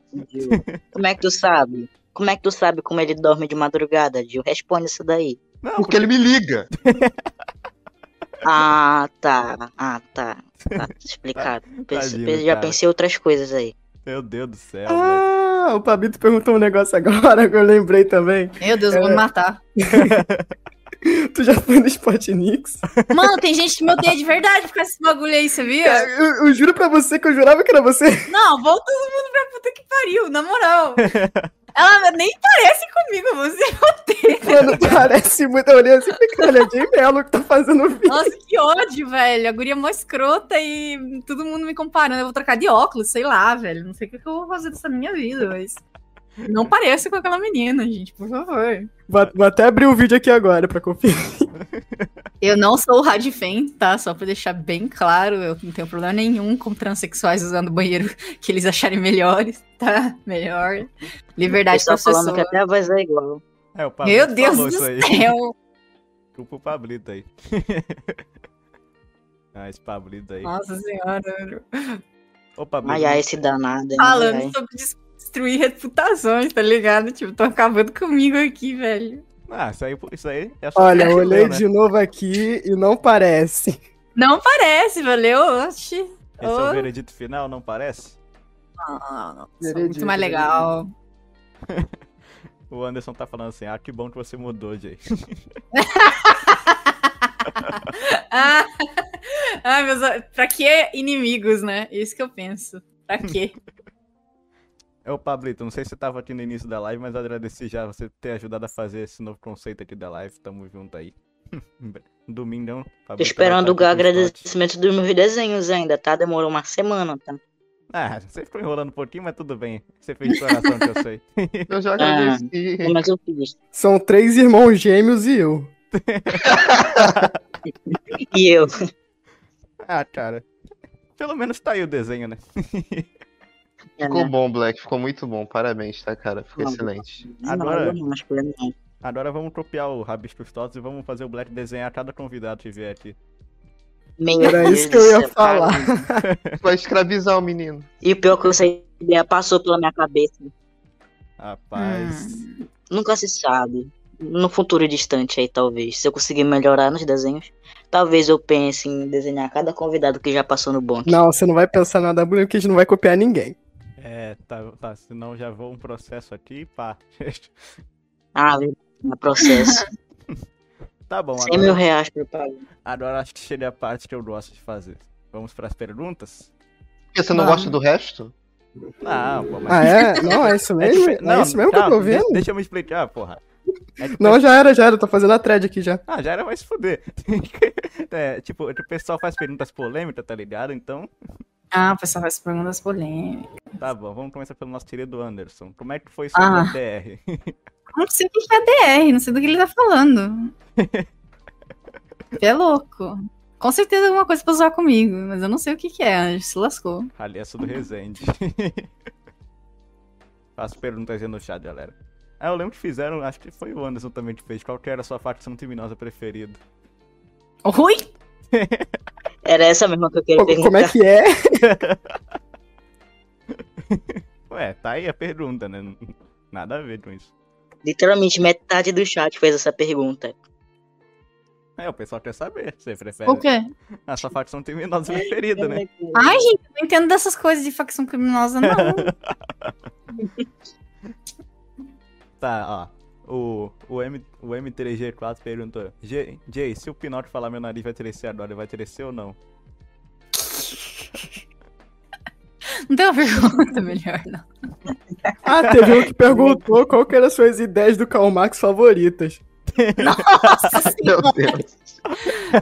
Como é que tu sabe? Como é que tu sabe como ele dorme de madrugada, Gil? Responde isso daí. Não, Porque ele me liga. Ah, tá. Ah, tá. Tá explicado. Pense- Tadinho, já cara. pensei outras coisas aí. Meu Deus do céu, velho. Ah, o Pablito perguntou um negócio agora que eu lembrei também. Meu Deus, eu vou me matar. Tu já foi no Spotnix? Mano, tem gente que me odeia de verdade por desse bagulho aí, você viu? Cara, eu, eu juro pra você que eu jurava que era você. Não, volta todo mundo pra puta que pariu, na moral. Ela nem parece comigo, você. Mano, parece muito. Eu olhei assim cara, é que tá fazendo o vídeo. Nossa, que ódio, velho. A guria é mó escrota e todo mundo me comparando. Eu vou trocar de óculos, sei lá, velho. Não sei o que eu vou fazer dessa minha vida, mas. Não pareça com aquela menina, gente, por favor. Vou, vou até abrir o vídeo aqui agora pra conferir. Eu não sou o Radfem, tá? Só pra deixar bem claro, eu não tenho problema nenhum com transexuais usando banheiro que eles acharem melhores, tá? Melhor. Liberdade Pessoal falando que até a voz é igual. É, o Pablito Meu Deus falou do isso aí. céu. Culpa o Pablito aí. ah, esse Pablito aí. Nossa senhora. Ô, Pablito. Ai, ai, esse danado. hein? Falando Ai, sobre destruir reputações, tá ligado? Tipo, tô acabando comigo aqui, velho. Ah, isso aí, isso aí é só Olha, eu olhei né? de novo aqui e não parece. Não parece, valeu? Oxi. Esse é o veredito final, não parece? Não, não, Veredito, muito mais legal. O Anderson tá falando assim, ah, que bom que você mudou, Jay. Ah, ah, meus, pra que inimigos, né? Isso que eu penso. Pra quê? É o Pablito, não sei se você tava aqui no início da live, mas agradeci já você ter ajudado a fazer esse novo conceito aqui da live. Tamo junto aí. Domingão. Tô Pablito esperando o agradecimento dos meus desenhos ainda, tá? Demorou uma semana, tá? Ah, você ficou enrolando um pouquinho, mas tudo bem. Você fez de coração que eu sei. Eu já agradeci. Mas eu fiz. São três irmãos gêmeos e eu. E eu. ah, cara. Pelo menos tá aí o desenho, né? É, Ficou né? bom, Black. Ficou muito bom. Parabéns, tá, cara? Ficou Não, excelente. Agora- Não. Agora vamos copiar o Rabiscos Totos e vamos fazer o Black desenhar cada convidado que vier aqui. Meu Era isso que eu ia falar. Vai escravizar o menino. E o pior é que essa ideia passou pela minha cabeça. Rapaz. Hum. Nunca se sabe. No futuro distante aí, talvez. Se eu conseguir melhorar nos desenhos, talvez eu pense em desenhar cada convidado que já passou no bonde. Não, você não vai pensar nada porque a gente não vai copiar ninguém. É, tá, tá. Senão já vou um processo aqui e pá. Ah, no processo. tá bom, 100 mil reais pro pago. agora acho que chega a parte que eu gosto de fazer. Vamos pras perguntas? Porque você não Vamos. gosta do resto? Não, pô, mas. Ah, é? Não, é isso É mesmo? dife- é isso mesmo que eu calma, tô vendo? de- Deixa eu me explicar, porra. É que Não, já era, já era. Tô fazendo a thread aqui já. Ah, já era mais se fuder. é, tipo, o pessoal faz perguntas polêmicas, tá ligado? Então, Ah, o pessoal faz perguntas polêmicas. tá bom. Vamos começar pelo nosso querido Anderson. Como é que foi sua Ah. DR? Não sei o que é DR, não sei do que ele tá falando. é louco. Com certeza alguma coisa pra usar comigo, mas eu não sei o que, que é, se lascou. Aliança do Resende. Faço perguntas aí no chat, galera. Ah, eu lembro que fizeram, acho que foi o Anderson também que fez. Qual que era a sua facção criminosa preferida? Oi? Era essa mesma que eu queria perguntar. como é que é? Ué, tá aí a pergunta, né? Nada a ver com isso. Literalmente metade do chat fez essa pergunta. É, o pessoal quer saber. Você prefere O quê? a sua facção criminosa preferida, né? Ai, gente, eu não entendo dessas coisas de facção criminosa, não. Tá, ó. O, o, M, o M3G4 perguntou: Jay, se o Pinocchio falar meu nariz vai crescer agora, ele vai crescer ou não? Não tem uma pergunta melhor, não. Ah, teve um que perguntou qual que eram as suas ideias do Karl Marx favoritas. Nossa Meu Deus.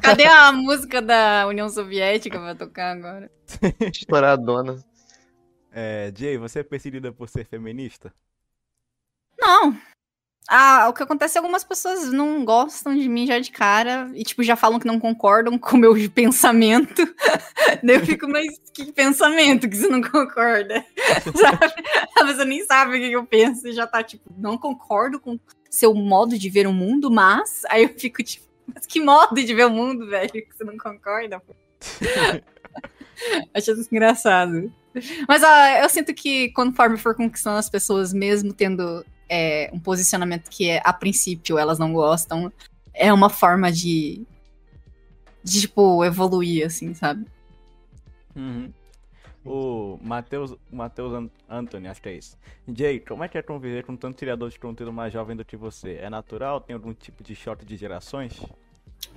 cadê a música da União Soviética pra tocar agora? Estouradona. É, Jay, você é perseguida por ser feminista? Não. Ah, o que acontece é algumas pessoas não gostam de mim já de cara e, tipo, já falam que não concordam com o meu pensamento. Daí eu fico, mas que pensamento que você não concorda? sabe? A pessoa nem sabe o que eu penso e já tá, tipo, não concordo com seu modo de ver o mundo, mas. Aí eu fico, tipo, mas que modo de ver o mundo, velho, que você não concorda? Acho isso engraçado. Mas eu sinto que conforme for conquistando as pessoas, mesmo tendo é, um posicionamento que é, a princípio elas não gostam, é uma forma de, de tipo, evoluir, assim, sabe? Uhum. O Matheus, An- Anthony, acho que é isso. Jay, como é que é conviver com tanto criador de conteúdo mais jovem do que você? É natural? Tem algum tipo de choque de gerações?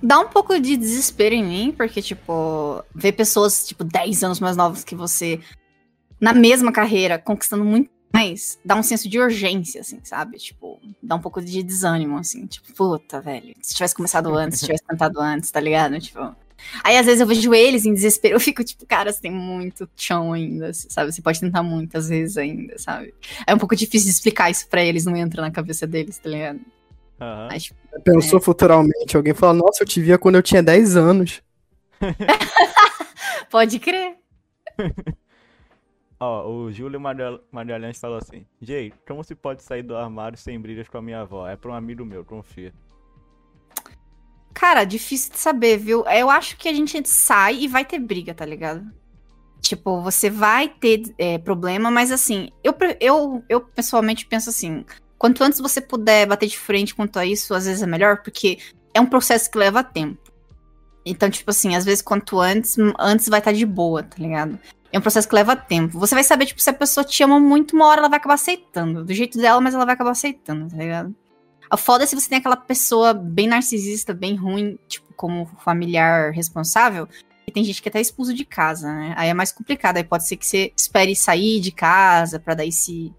Dá um pouco de desespero em mim, porque, tipo, ver pessoas, tipo, 10 anos mais novas que você, na mesma carreira, conquistando muito mais, dá um senso de urgência, assim, sabe? Tipo, dá um pouco de desânimo, assim, tipo, puta, velho, se tivesse começado antes, se tivesse tentado antes, tá ligado? Tipo. Aí, às vezes, eu vejo eles em desespero, eu fico, tipo, cara, você tem muito chão ainda, sabe? Você pode tentar muitas vezes ainda, sabe? É um pouco difícil de explicar isso pra eles, não entra na cabeça deles, tá ligado? Aham. Mas, tipo, Pensou futuramente, alguém fala, nossa, eu te via quando eu tinha 10 anos. pode crer. Ó, o Júlio Magal- Magalhães falou assim: Jay, como se pode sair do armário sem brigas com a minha avó? É pra um amigo meu, confia. Cara, difícil de saber, viu? Eu acho que a gente sai e vai ter briga, tá ligado? Tipo, você vai ter é, problema, mas assim, eu, eu, eu pessoalmente penso assim: quanto antes você puder bater de frente quanto a isso, às vezes é melhor, porque é um processo que leva tempo. Então, tipo assim, às vezes quanto antes, antes vai estar de boa, tá ligado? É um processo que leva tempo. Você vai saber, tipo, se a pessoa te ama muito, uma hora ela vai acabar aceitando. Do jeito dela, mas ela vai acabar aceitando, tá ligado? A foda é se você tem aquela pessoa bem narcisista, bem ruim, tipo, como familiar responsável, e tem gente que é até expulso de casa, né? Aí é mais complicado. Aí pode ser que você espere sair de casa pra daí se.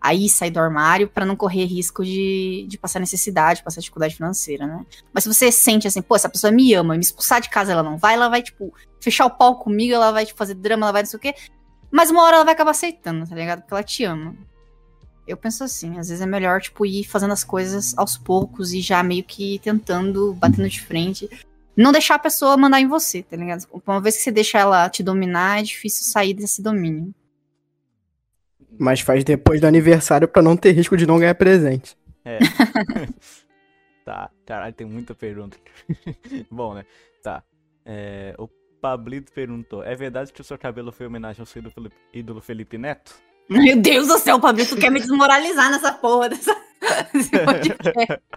Aí sair do armário pra não correr risco de, de passar necessidade, passar dificuldade financeira, né? Mas se você sente assim, pô, essa pessoa me ama, me expulsar de casa ela não vai, ela vai, tipo, fechar o pau comigo, ela vai, tipo, fazer drama, ela vai não sei o quê. Mas uma hora ela vai acabar aceitando, tá ligado? Porque ela te ama. Eu penso assim, às vezes é melhor, tipo, ir fazendo as coisas aos poucos e já meio que tentando, batendo de frente. Não deixar a pessoa mandar em você, tá ligado? Uma vez que você deixa ela te dominar, é difícil sair desse domínio. Mas faz depois do aniversário pra não ter risco de não ganhar presente. É. tá, caralho, tem muita pergunta. Bom, né? Tá. É, o Pablito perguntou: É verdade que o seu cabelo foi homenagem ao seu ídolo Felipe, ídolo Felipe Neto? Meu Deus do céu, o Pablito quer me desmoralizar nessa porra dessa.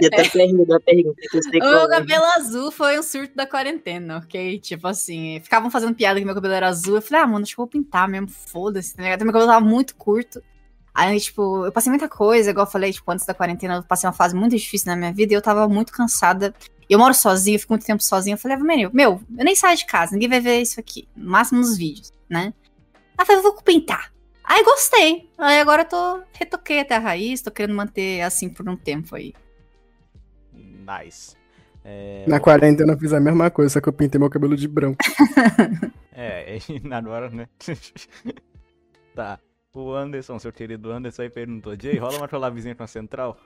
E até pergunta, pergunta. que eu sei O é. cabelo azul foi um surto da quarentena, ok? Tipo assim, ficavam fazendo piada que meu cabelo era azul. Eu falei, ah, mano, acho que eu vou pintar mesmo, foda-se, tá ligado? Meu cabelo tava muito curto. Aí, tipo, eu passei muita coisa, igual eu falei, tipo, antes da quarentena, eu passei uma fase muito difícil na minha vida e eu tava muito cansada. Eu moro sozinha, eu fico muito tempo sozinha. Eu falei, ah, meu, meu, eu nem saio de casa, ninguém vai ver isso aqui. No máximo nos vídeos, né? Aí eu falei, eu vou pintar. Aí gostei. Aí agora eu tô. Retoquei até a raiz, tô querendo manter assim por um tempo aí. Nice. É, Na quarentena eu fiz a mesma coisa, só que eu pintei meu cabelo de branco. É, e agora, né? tá. O Anderson, seu querido Anderson, aí perguntou: Jay, rola uma trolavizinha com a central?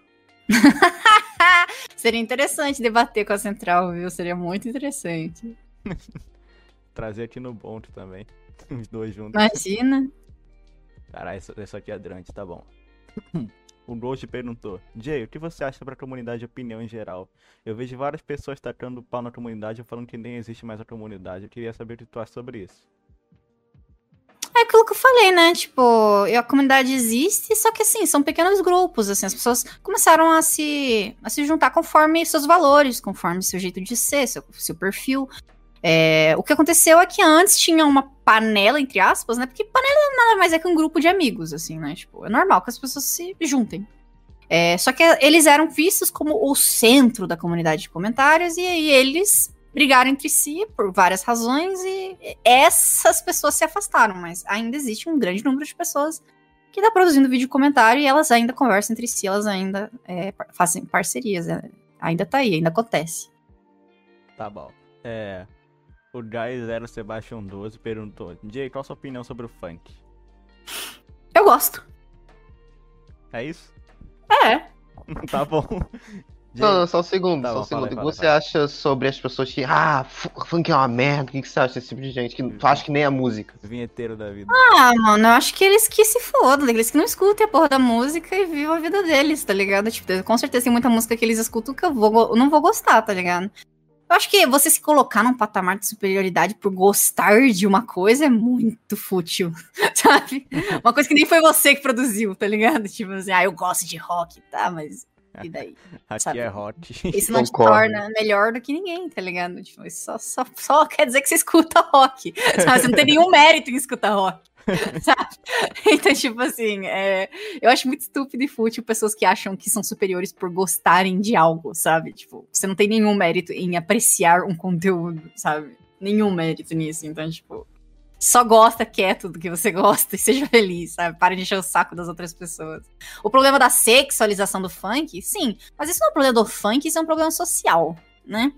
Seria interessante debater com a central, viu? Seria muito interessante. Trazer aqui no Bonto também. Os dois juntos. Imagina. Caralho, isso, isso aqui é grande, tá bom. O Ghost perguntou: Jay, o que você acha sobre a comunidade de opinião em geral? Eu vejo várias pessoas tacando pau na comunidade e falando que nem existe mais a comunidade. Eu queria saber o que tu acha sobre isso. É aquilo que eu falei, né? Tipo, a comunidade existe, só que assim, são pequenos grupos, assim, as pessoas começaram a se, a se juntar conforme seus valores, conforme seu jeito de ser, seu, seu perfil. É, o que aconteceu é que antes tinha uma panela, entre aspas, né? Porque panela nada mais é que um grupo de amigos, assim, né? Tipo, é normal que as pessoas se juntem. É, só que eles eram vistos como o centro da comunidade de comentários, e aí eles brigaram entre si por várias razões, e essas pessoas se afastaram, mas ainda existe um grande número de pessoas que tá produzindo vídeo comentário e elas ainda conversam entre si, elas ainda é, fazem parcerias, é, ainda tá aí, ainda acontece. Tá bom. É. O Guy 0 Sebastian 12 perguntou: Jay, qual a sua opinião sobre o funk? Eu gosto. É isso? É. tá bom. Não, não, só um segundo, Tá só bom, um segundo. fala aí, O que fala, você fala. acha sobre as pessoas que, ah, fu- funk é uma merda, o que que você acha desse tipo de gente que acha que nem a música? vinheteiro da vida. Ah, mano, eu acho que eles que se fodam, eles que não escutem a porra da música e vivam a vida deles, tá ligado? Tipo, com certeza tem muita música que eles escutam que eu, vou, eu não vou gostar, tá ligado? Eu acho que você se colocar num patamar de superioridade por gostar de uma coisa é muito fútil, sabe? Uma coisa que nem foi você que produziu, tá ligado? Tipo assim, ah, eu gosto de rock, tá, mas e daí? Aqui sabe? é hot. Isso não te Concordo. torna melhor do que ninguém, tá ligado? Tipo, isso só, só, só quer dizer que você escuta rock. Sabe? Você não tem nenhum mérito em escutar rock. Sabe? Então, tipo assim, é, eu acho muito estúpido e fútil pessoas que acham que são superiores por gostarem de algo, sabe? Tipo, você não tem nenhum mérito em apreciar um conteúdo, sabe? Nenhum mérito nisso. Então, tipo, só gosta quieto do que você gosta e seja feliz, sabe? Para de encher o saco das outras pessoas. O problema da sexualização do funk, sim, mas isso não é um problema do funk, isso é um problema social, né?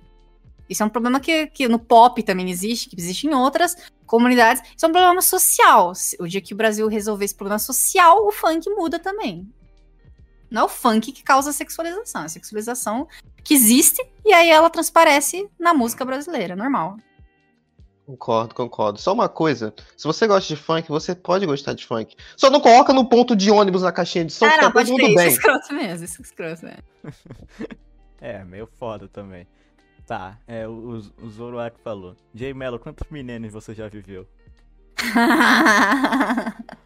Isso é um problema que, que no pop também existe, que existe em outras comunidades. Isso é um problema social. O dia que o Brasil resolver esse problema social, o funk muda também. Não é o funk que causa a sexualização, é a sexualização que existe e aí ela transparece na música brasileira, normal. Concordo, concordo. Só uma coisa, se você gosta de funk, você pode gostar de funk. Só não coloca no ponto de ônibus na caixinha de som, ah, que tá não, todo pode mundo crer, isso é bem. escroto mesmo, isso é escroto mesmo. É, meio foda também. Tá, é, o, o Zoroark falou. Jay Mello, quantos milênios você já viveu?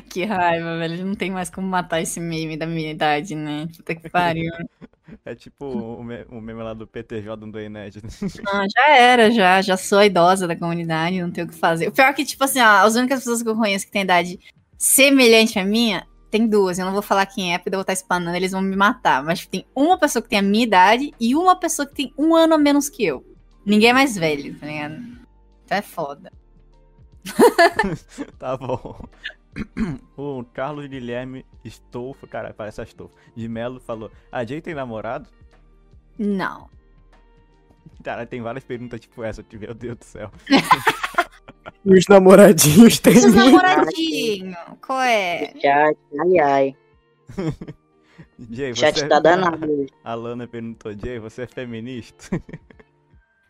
que raiva, velho. Não tem mais como matar esse meme da minha idade, né? Puta que pariu. É tipo o, me- o meme lá do PTJ do Ened. Não, já era, já. Já sou a idosa da comunidade, não tenho o que fazer. O pior é que, tipo assim, ó, as únicas pessoas que eu conheço que têm idade semelhante à minha, tem duas. Eu não vou falar quem é, porque eu vou estar espanando, eles vão me matar. Mas tem uma pessoa que tem a minha idade e uma pessoa que tem um ano a menos que eu. Ninguém é mais velho, tá ligado? Então é foda. tá bom. O Carlos Guilherme Stolfo, cara, parece a Stolfo, de Melo falou: A Jay tem namorado? Não. Cara, tem várias perguntas tipo essa, que, meu Deus do céu. Os namoradinhos tem Os muito. namoradinhos, qual é? Chat, ai, ai. Jay, Chat você... tá danado hoje. A Lana perguntou: Jay, você é feminista?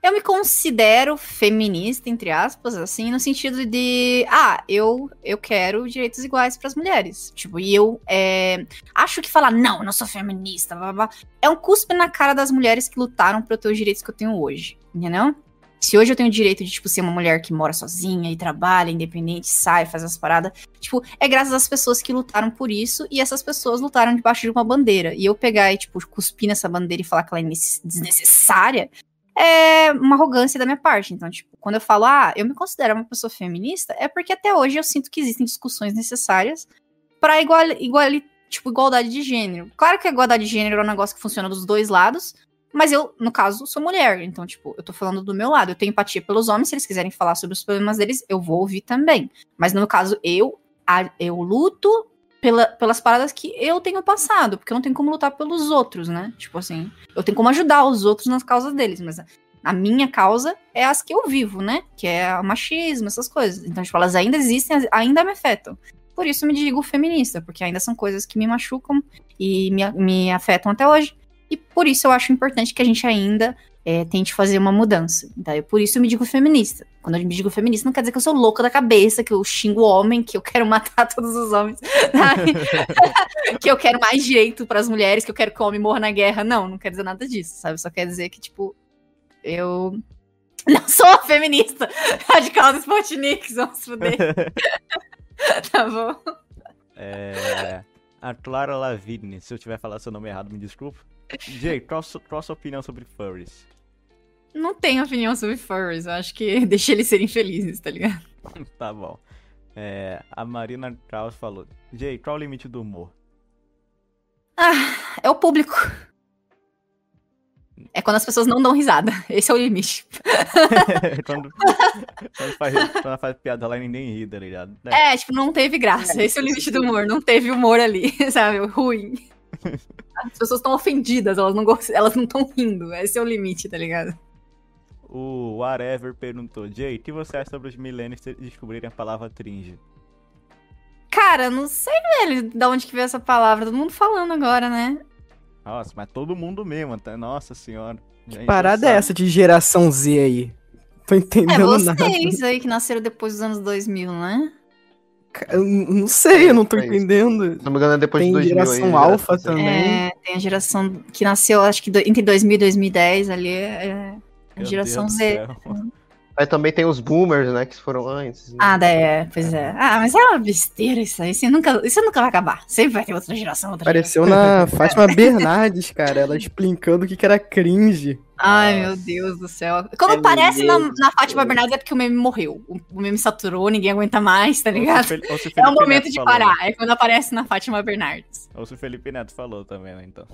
Eu me considero feminista, entre aspas, assim, no sentido de, ah, eu, eu quero direitos iguais para as mulheres. Tipo, e eu é, acho que falar, não, eu não sou feminista, blá, blá, é um cuspe na cara das mulheres que lutaram para ter os direitos que eu tenho hoje, entendeu? Se hoje eu tenho o direito de, tipo, ser uma mulher que mora sozinha e trabalha, independente, sai, faz as paradas, tipo, é graças às pessoas que lutaram por isso e essas pessoas lutaram debaixo de uma bandeira. E eu pegar e, tipo, cuspir nessa bandeira e falar que ela é desnecessária é uma arrogância da minha parte. Então, tipo, quando eu falo, ah, eu me considero uma pessoa feminista, é porque até hoje eu sinto que existem discussões necessárias para igual, igual, tipo, igualdade de gênero. Claro que a igualdade de gênero é um negócio que funciona dos dois lados, mas eu, no caso, sou mulher. Então, tipo, eu tô falando do meu lado. Eu tenho empatia pelos homens. Se eles quiserem falar sobre os problemas deles, eu vou ouvir também. Mas no caso, eu, eu luto pela, pelas paradas que eu tenho passado. Porque eu não tenho como lutar pelos outros, né? Tipo assim, eu tenho como ajudar os outros nas causas deles. Mas a minha causa é as que eu vivo, né? Que é o machismo, essas coisas. Então, tipo, elas ainda existem, ainda me afetam. Por isso me digo feminista, porque ainda são coisas que me machucam e me, me afetam até hoje. E por isso eu acho importante que a gente ainda é, tente fazer uma mudança. Então, por isso eu me digo feminista. Quando eu me digo feminista, não quer dizer que eu sou louca da cabeça, que eu xingo o homem, que eu quero matar todos os homens, que eu quero mais direito para as mulheres, que eu quero que o homem morra na guerra. Não, não quer dizer nada disso, sabe? Só quer dizer que, tipo, eu não sou feminista radical do Sputnik, vamos foder. tá bom? É. A Clara Lavigne, se eu tiver falado seu nome errado, me desculpa. Jay, qual, qual a sua opinião sobre furries? Não tenho opinião sobre furries, eu acho que deixa eles serem felizes, tá ligado? tá bom. É, a Marina Kraus falou: Jay, qual o limite do humor? Ah, é o público. É quando as pessoas não dão risada. Esse é o limite. quando, quando, faz, quando faz piada lá e ninguém ri, tá ligado? É. é, tipo, não teve graça. Esse é o limite do humor. Não teve humor ali, sabe? Ruim. As pessoas estão ofendidas, elas não elas não estão rindo. Esse é o limite, tá ligado? O Whatever perguntou, Jay, o que você acha sobre os millennials descobrirem a palavra tringe? Cara, não sei, velho, de onde que veio essa palavra. Todo mundo falando agora, né? Nossa, mas todo mundo mesmo, tá? Nossa senhora. Que parada é essa de geração Z aí? Tô entendendo é vocês nada. aí que nasceram depois dos anos 2000, né? Eu não sei, eu não tô é entendendo. Se não me engano, é depois tem de 2000 geração aí, alfa também. É, tem a geração que nasceu, acho que do, entre 2000 e 2010 ali, é a geração Z. Aí também tem os boomers, né, que foram antes. Né? Ah, é, pois é. Ah, mas é uma besteira isso aí. Isso nunca, isso nunca vai acabar. Sempre vai ter outra geração, outra Apareceu geração. na Fátima Bernardes, cara, ela explicando o que, que era cringe. Ai, Nossa. meu Deus do céu. Quando é aparece na, na, Fátima Bernardes é porque o meme morreu. O, o meme saturou, ninguém aguenta mais, tá ligado? Se, é o momento Neto de parar. É quando aparece na Fátima Bernardes. Ou se o Felipe Neto falou também, né, então.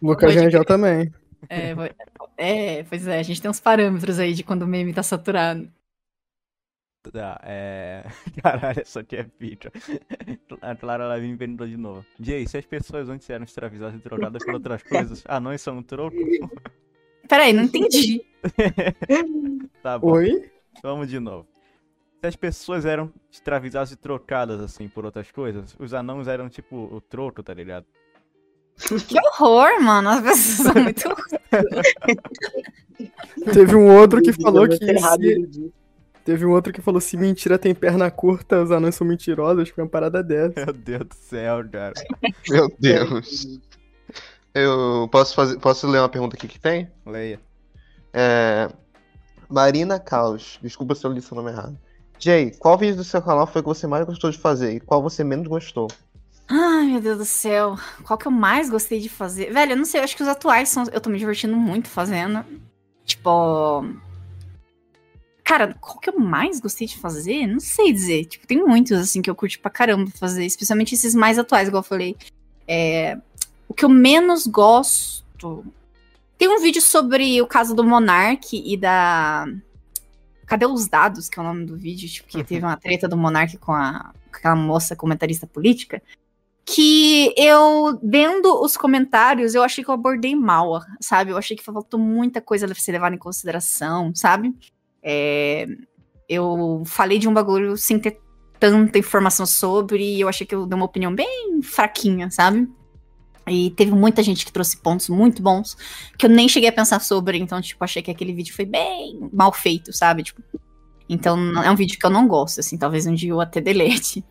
Lucas Rangel também. É, é, pois é, a gente tem uns parâmetros aí de quando o meme tá saturado. Tá, é. Caralho, essa aqui é pica. A Clara Lavigne perguntou de novo. Jay, se as pessoas antes eram escravizadas e trocadas por outras coisas, anões são um troco? Peraí, não entendi. tá bom. Oi? Vamos de novo. Se as pessoas eram escravizadas e trocadas, assim, por outras coisas, os anões eram tipo o troco, tá ligado? Que horror, mano. As pessoas são muito. Teve um outro que falou que. Se... Teve um outro que falou: se mentira tem perna curta, os anões são mentirosos. Foi uma parada dessa. Meu Deus do céu, cara. Meu Deus. Eu posso, fazer, posso ler uma pergunta aqui que tem? Leia. É, Marina Caos. Desculpa se eu li seu nome errado. Jay, qual vídeo do seu canal foi que você mais gostou de fazer e qual você menos gostou? Ai, meu Deus do céu. Qual que eu mais gostei de fazer? Velho, eu não sei, eu acho que os atuais são. Eu tô me divertindo muito fazendo. Tipo. Cara, qual que eu mais gostei de fazer? Não sei dizer. Tipo, tem muitos, assim, que eu curti pra caramba fazer. Especialmente esses mais atuais, igual eu falei. É, o que eu menos gosto. Tem um vídeo sobre o caso do Monark e da. Cadê os dados? Que é o nome do vídeo. Tipo, que uhum. teve uma treta do Monark com, a, com aquela moça comentarista política. Que eu, vendo os comentários, eu achei que eu abordei mal, sabe? Eu achei que faltou muita coisa a ser levada em consideração, sabe? É, eu falei de um bagulho sem ter tanta informação sobre, e eu achei que eu dei uma opinião bem fraquinha, sabe? E teve muita gente que trouxe pontos muito bons que eu nem cheguei a pensar sobre, então, tipo, achei que aquele vídeo foi bem mal feito, sabe? Tipo, então é um vídeo que eu não gosto, assim, talvez um dia eu até delete.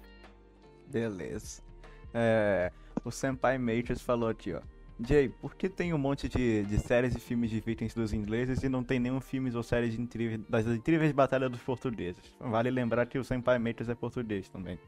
Beleza. É, o Senpai Matrix falou aqui, ó. Jay, por que tem um monte de, de séries e filmes de vikings dos ingleses e não tem nenhum filme ou série de incríveis, das incríveis batalhas dos portugueses? Vale lembrar que o Senpai Matrix é português também.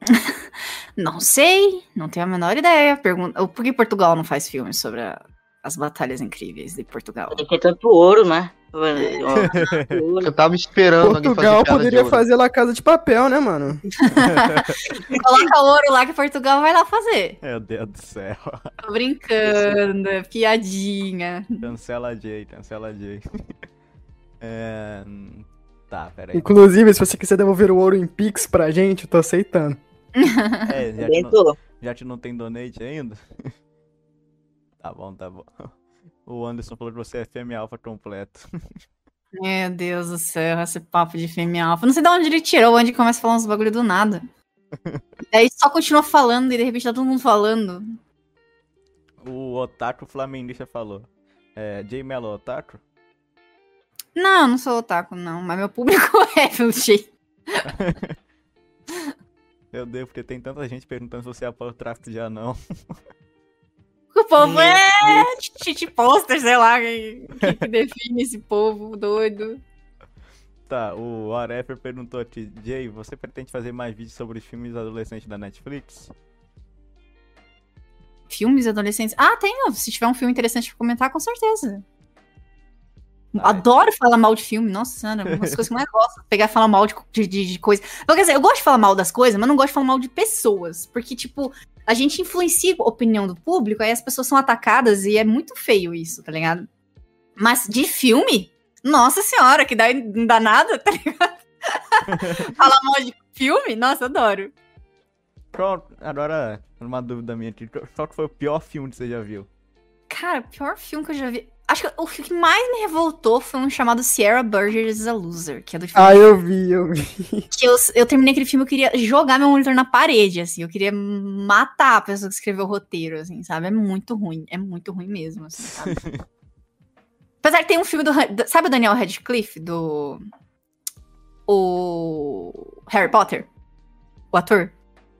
Não sei, não tenho a menor ideia. Pergunta, por que Portugal não faz filmes sobre a- as batalhas incríveis de Portugal? Tem que ter tanto ouro, né? Eu tava esperando Portugal fazer poderia fazer La Casa de Papel, né, mano? Coloca ouro lá que Portugal vai lá fazer. Meu Deus do céu. Tô brincando, é piadinha. Cancela Jay, cancela Jay. É, Tá, peraí. Inclusive, se você quiser devolver o ouro em Pix pra gente, eu tô aceitando. É, já Bem não, já que não tem donate ainda? Tá bom, tá bom. O Anderson falou que você é fêmea alfa completo. Meu Deus do céu, esse papo de fêmea alfa. Não sei de onde ele tirou, onde começa a falar uns bagulho do nada. E aí só continua falando e de repente tá todo mundo falando. O Otaku Flamenguista falou. É, Jay Mello Otaku? Não, eu não sou otaku, não, mas meu público é, pelo jeito. Meu Deus, porque tem tanta gente perguntando se você apoia o tráfico de anão. O povo é shit poster, sei lá, que, que define esse povo doido. Tá, o Arefer perguntou aqui, Jay, você pretende fazer mais vídeos sobre os filmes adolescentes da Netflix? Filmes adolescentes. Ah, tenho. Se tiver um filme interessante pra comentar, com certeza. Ah, Adoro falar mal de filme. Nossa senhora, uma das coisas que eu mais gosto. Pegar e falar mal de, de, de, coisa. Então, quer dizer, eu gosto de falar mal das coisas, mas não gosto de falar mal de pessoas. Porque, tipo, a gente influencia a opinião do público, aí as pessoas são atacadas e é muito feio isso, tá ligado? Mas de filme, nossa senhora, que dá, não dá nada, tá ligado? falar mal de filme, nossa, adoro. Qual, agora, uma dúvida minha aqui, qual que foi o pior filme que você já viu? Cara, o pior filme que eu já vi. Acho que o filme que mais me revoltou foi um chamado Sierra Burgess is a Loser, que é do filme Ah, eu vi, eu vi. que eu, eu terminei aquele filme, eu queria jogar meu monitor na parede, assim. Eu queria matar a pessoa que escreveu o roteiro, assim, sabe? É muito ruim. É muito ruim mesmo, assim, sabe? Apesar que tem um filme do... do- Sabe o Daniel Radcliffe, do... O... Harry Potter? O ator?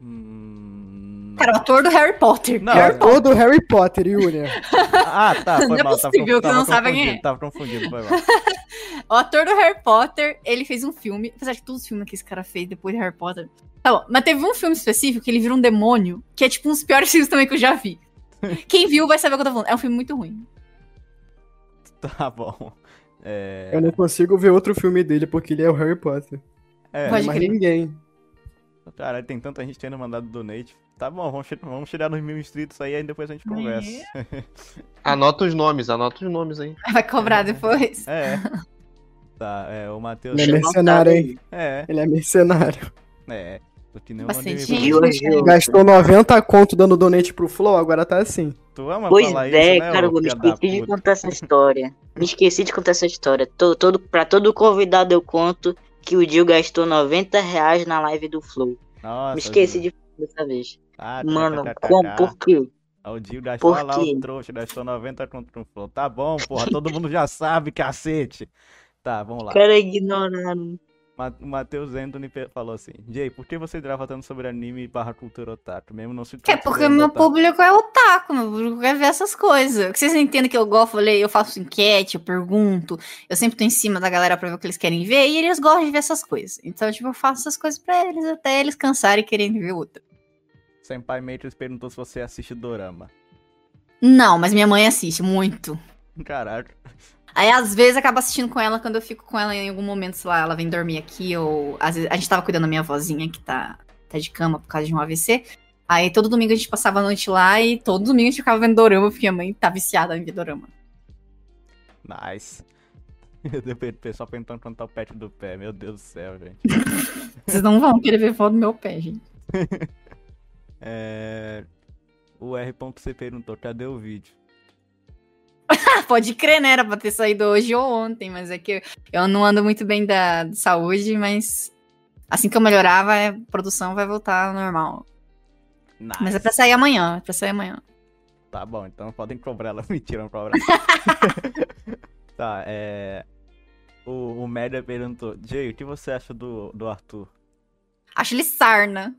Hum... Cara, o ator do Harry Potter. Não, É Harry ator do Harry Potter, Yuri. Ah, tá, foi Não é mal. tava possível que tava você não sabe confundido, quem é. Tava confundido, foi mal. O ator do Harry Potter, ele fez um filme. Apesar de todos os filmes que esse cara fez depois de Harry Potter. Tá bom, mas teve um filme específico que ele vira um demônio, que é tipo um dos piores filmes também que eu já vi. Quem viu vai saber o que eu tô falando. É um filme muito ruim. Tá bom. É, Eu não consigo ver outro filme dele porque ele é o Harry Potter. é, Pode Mas crer. ninguém. Caralho, tem tanta gente tendo mandado donate. Tá bom, vamos, che- vamos chegar nos mil inscritos aí, aí depois a gente conversa. Anota os nomes, anota os nomes aí. Vai cobrar depois. É. Tá, é, o Matheus. Ele é mercenário, hein? É, Ele é mercenário. é. Porque nem o Bastante Gastou 90 conto dando donate pro Flow, agora tá assim. Tu ama Pois falar é, isso, né, cara, eu me esqueci de contar essa história. Me esqueci de contar essa história. Todo, todo, pra todo convidado eu conto que o Dio gastou 90 reais na live do Flow. Nossa, me esqueci Gil. de dessa vez. Ah, Mano, tchacacaca. como, por quê? Ah, O Dio gastou lá o trouxa, gastou 90 conto no flow. Tá bom, porra, todo mundo já sabe, cacete. Tá, vamos lá. O cara ignorado. Ma- O Matheus Anthony falou assim: Jay, por que você grava tanto sobre anime barra cultura otaku? Mesmo não se é porque meu otaku? público é otaku, meu público quer ver essas coisas. Que vocês entendem que eu gosto, eu falei, eu faço enquete, eu pergunto, eu sempre tô em cima da galera pra ver o que eles querem ver, e eles gostam de ver essas coisas. Então, tipo, eu faço essas coisas pra eles até eles cansarem e querem ver outra. Senpai Matrix perguntou se você assiste Dorama. Não, mas minha mãe assiste muito. Caraca. Aí, às vezes, acaba assistindo com ela quando eu fico com ela em algum momento, sei lá, ela vem dormir aqui, ou às vezes a gente tava cuidando da minha vozinha que tá, tá de cama por causa de um AVC. Aí todo domingo a gente passava a noite lá e todo domingo a gente ficava vendo dorama, porque minha mãe tá viciada em ver dorama. Nice. O pessoal perguntando quanto tá o pet do pé. Meu Deus do céu, gente. Vocês não vão querer ver foto do meu pé, gente. É... O R.C perguntou: cadê o vídeo? Pode crer, né? Era pra ter saído hoje ou ontem, mas é que eu, eu não ando muito bem da, de saúde, mas assim que eu melhorar, vai, a produção vai voltar ao normal. Nice. Mas é pra sair amanhã, é pra sair amanhã. Tá bom, então podem cobrar ela. Mentira, não cobrar. tá, é. O, o Média perguntou: Jay, o que você acha do, do Arthur? Acho ele sarna.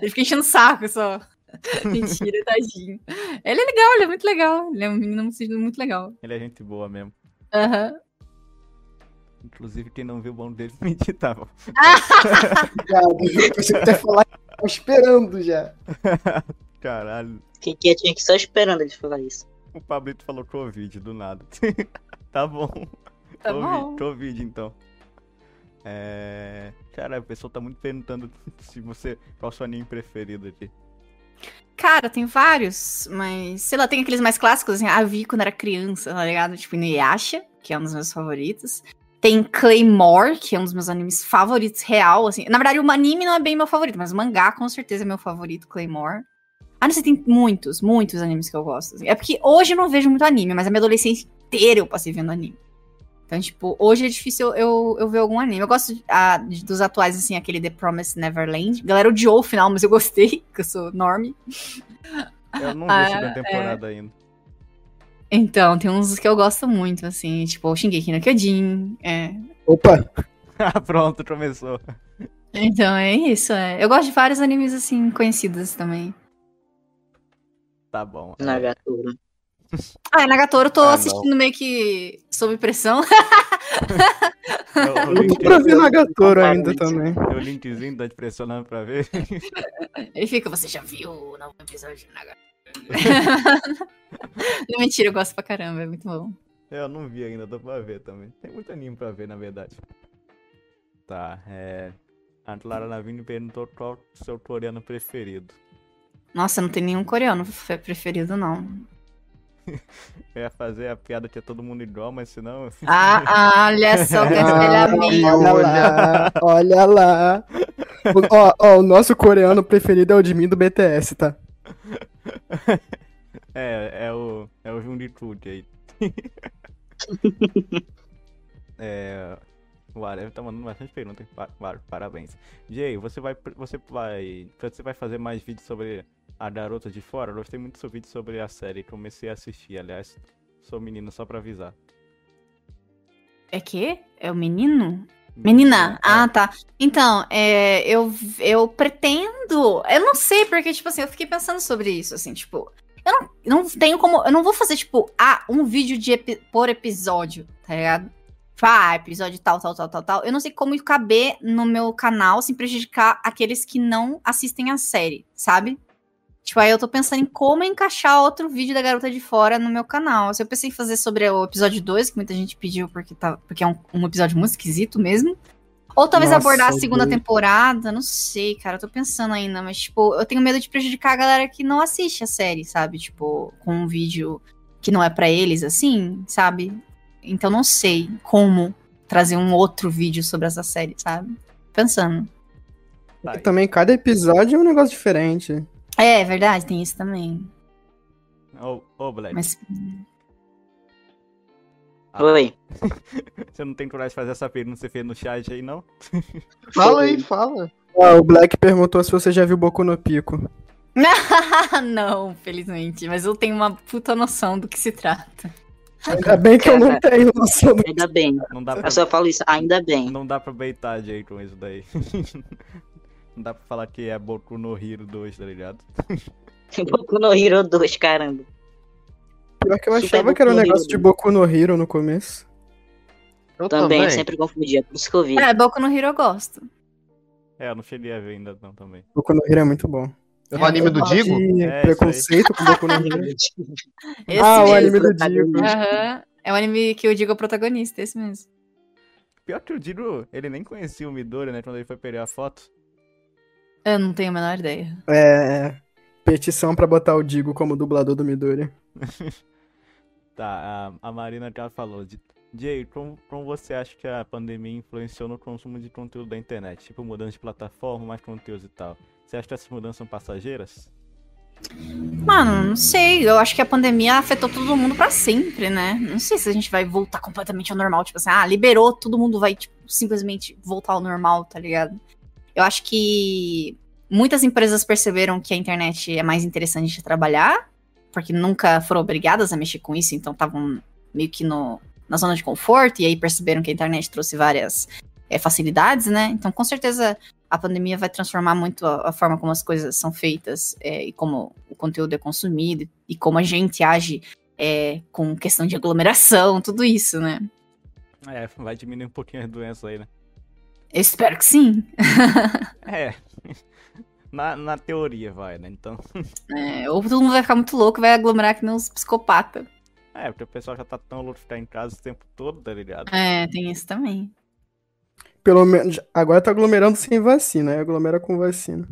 ele fica enchendo o saco só. Mentira, tadinho. Ele é legal, ele é muito legal. Ele é um menino muito- legal. Ele é gente boa mesmo. Aham. Inclusive, quem não viu o bom dele. Obrigado. Pensei que até falar. Tava esperando já. Caralho, Quem que tinha que só esperando ele falar isso. o Pablito falou Covid do nada. tá bom. Tá Covid, bom. Covid, então. É. Cara, o pessoal tá muito perguntando se você. Qual o seu anime preferido aqui. Cara, tem vários, mas sei lá, tem aqueles mais clássicos, assim, a vi quando era criança, tá ligado? Tipo, Inuyasha, que é um dos meus favoritos. Tem Claymore, que é um dos meus animes favoritos real, assim. Na verdade, o anime não é bem meu favorito, mas o mangá com certeza é meu favorito, Claymore. Ah, não sei, tem muitos, muitos animes que eu gosto. assim. É porque hoje eu não vejo muito anime, mas a minha adolescência inteira eu passei vendo anime. Então, tipo, hoje é difícil eu, eu ver algum anime. Eu gosto de- dos atuais, assim, aquele The Promised Neverland. A galera odiou o final, mas eu gostei, porque eu sou normie. Eu não vi a Ah, segunda temporada ainda. Então, tem uns que eu gosto muito, assim, tipo o Shingeki no Kyojin. É. Opa! Ah, pronto, começou. Então, é isso, é. Eu gosto de vários animes, assim, conhecidos também. Tá bom. é. Nagatoro. Ah, e Nagatoro eu tô Ah, não. assistindo meio que sob pressão. Eu- o Eu tô pra ver Nagatoro ainda também. O linkzinho tá te pressionando pra ver. Ele fica, você já viu o novo episódio de Nagatoro? Não, mentira, eu gosto pra caramba, é muito bom. Eu não vi ainda, dá pra ver também. Tem muito anime pra ver, na verdade. Tá, é. A Clara Lavigne perguntou qual o seu coreano preferido. Nossa, não tem nenhum coreano fe- preferido, não. Eu ia fazer a piada que é todo mundo igual, mas senão. Ah, olha só que Ah, espelhamento. olha lá, olha lá. O- Ó, ó, o nosso coreano preferido é o de mim do BTS, tá? É, é o. É o Junditud aí. é. O tá mandando bastante perguntas. pa- pa- Parabéns. Jay, você vai. Você vai. Você vai fazer mais vídeos sobre a garota de fora? Eu gostei muito do seu vídeo sobre a série. Comecei a assistir, aliás. Sou menino só pra avisar. É que? É o menino? Menina, É. ah, tá. Então, é, eu, eu pretendo. Eu não sei, porque, tipo assim, eu fiquei pensando sobre isso, assim, tipo. Eu não, não tenho como. Eu não vou fazer, tipo, ah, um vídeo de epi- por episódio, tá ligado? Ah, episódio tal, tal, tal, tal, tal. Eu não sei como caber no meu canal sem prejudicar aqueles que não assistem a série, sabe? Tipo, aí eu tô pensando em como encaixar outro vídeo da Garota de Fora no meu canal. Se eu pensei em fazer sobre o episódio 2, que muita gente pediu porque, tá, porque é um, um episódio muito esquisito mesmo. Ou talvez Nossa, abordar a segunda doido. temporada, não sei, cara, eu tô pensando ainda, mas, tipo, eu tenho medo de prejudicar a galera que não assiste a série, sabe? Tipo, com um vídeo que não é pra eles, assim, sabe? Então não sei como trazer um outro vídeo sobre essa série, sabe? Pensando. Tá, E também cada episódio é um negócio diferente. É, é verdade, tem isso também. Ô, ô, Black. Mas Ah. Oi. Você não tem coragem de fazer essa pergunta que você fez no chat aí, não? Fala aí, fala. Ah, o Black perguntou se você já viu Boku no Pico. não, felizmente. Mas eu tenho uma puta noção do que se trata. Ainda bem que eu não tenho noção Ainda bem. Não dá pra, Eu só falo isso, ainda bem. não dá pra beitar Jay com isso daí. não dá pra falar que é Boku no Hero 2, tá ligado? Boku no Hero 2, caramba. Pior que eu Super achava que era um Boku negócio de Boku no Hero no começo. Eu Também, também. sempre confundia, por isso que eu vi. É, Boku no Hero eu gosto. É, eu não cheguei a ver ainda não também. Boku no Hero é muito bom. Eu O anime do Digo? É, preconceito com Boku no Hero. Esse ah, o anime do. Digo. É o anime que eu digo é o protagonista, esse mesmo. Pior que o Digo, ele nem conhecia o Midori, né? Quando ele foi pegar a foto. Eu não tenho a menor ideia. É. Petição pra botar o Digo como dublador do Midori. Tá, a, a Marina já falou. de- Jay, como, como você acha que a pandemia influenciou no consumo de conteúdo da internet? Tipo, mudança de plataforma, mais conteúdos e tal. Você acha que essas mudanças são passageiras? Mano, não sei. Eu acho que a pandemia afetou todo mundo pra sempre, né? Não sei se a gente vai voltar completamente ao normal. Tipo assim, ah, liberou, todo mundo vai, tipo, simplesmente voltar ao normal, tá ligado? Eu acho que muitas empresas perceberam que a internet é mais interessante de trabalhar, porque nunca foram obrigadas a mexer com isso, então estavam meio que no, na zona de conforto, e aí perceberam que a internet trouxe várias é, facilidades, né? Então, com certeza, a pandemia vai transformar muito a, a forma como as coisas são feitas é, e como o conteúdo é consumido e como a gente age é, com questão de aglomeração, tudo isso, né? É, vai diminuir um pouquinho as doenças aí, né? Eu espero que sim. É. Na, na teoria vai, né? Então. É, ou todo mundo vai ficar muito louco, vai aglomerar que nem uns psicopata. É, porque o pessoal já tá tão louco de ficar em casa o tempo todo, tá ligado? É, tem isso também. Pelo menos. Agora tá aglomerando sem vacina, aí aglomera com vacina.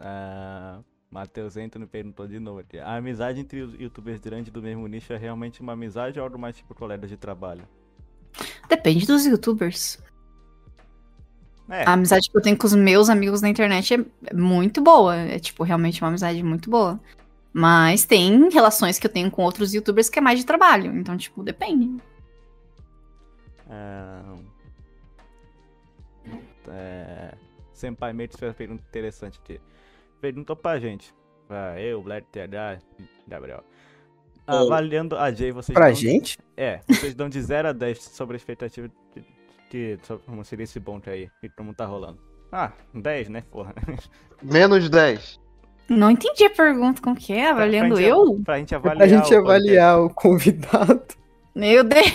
Ah, Matheus Anthony perguntou de novo aqui. A amizade entre os youtubers grandes do mesmo nicho é realmente uma amizade ou algo mais tipo colegas de trabalho? Depende dos youtubers. É, A amizade que eu tenho com os meus amigos na internet é é muito boa. É, tipo, realmente uma amizade muito boa. Mas tem relações que eu tenho com outros youtubers que é mais de trabalho. Então, tipo, depende. ah, é, Senpai Mates fez uma pergunta interessante aqui. Perguntou pra gente. Pra eu, Black TH, Gabriel. Avaliando a Jay, vocês Pra dão- gente? É, vocês dão de 0 a 10 sobre a expectativa de, de, sobre como seria esse ponto aí e como tá rolando. Ah, 10, né, porra? Menos 10. Não entendi a pergunta, como que é? Avaliando pra eu? Pra gente avaliar. Pra gente o avaliar o convidado. Meu Deus.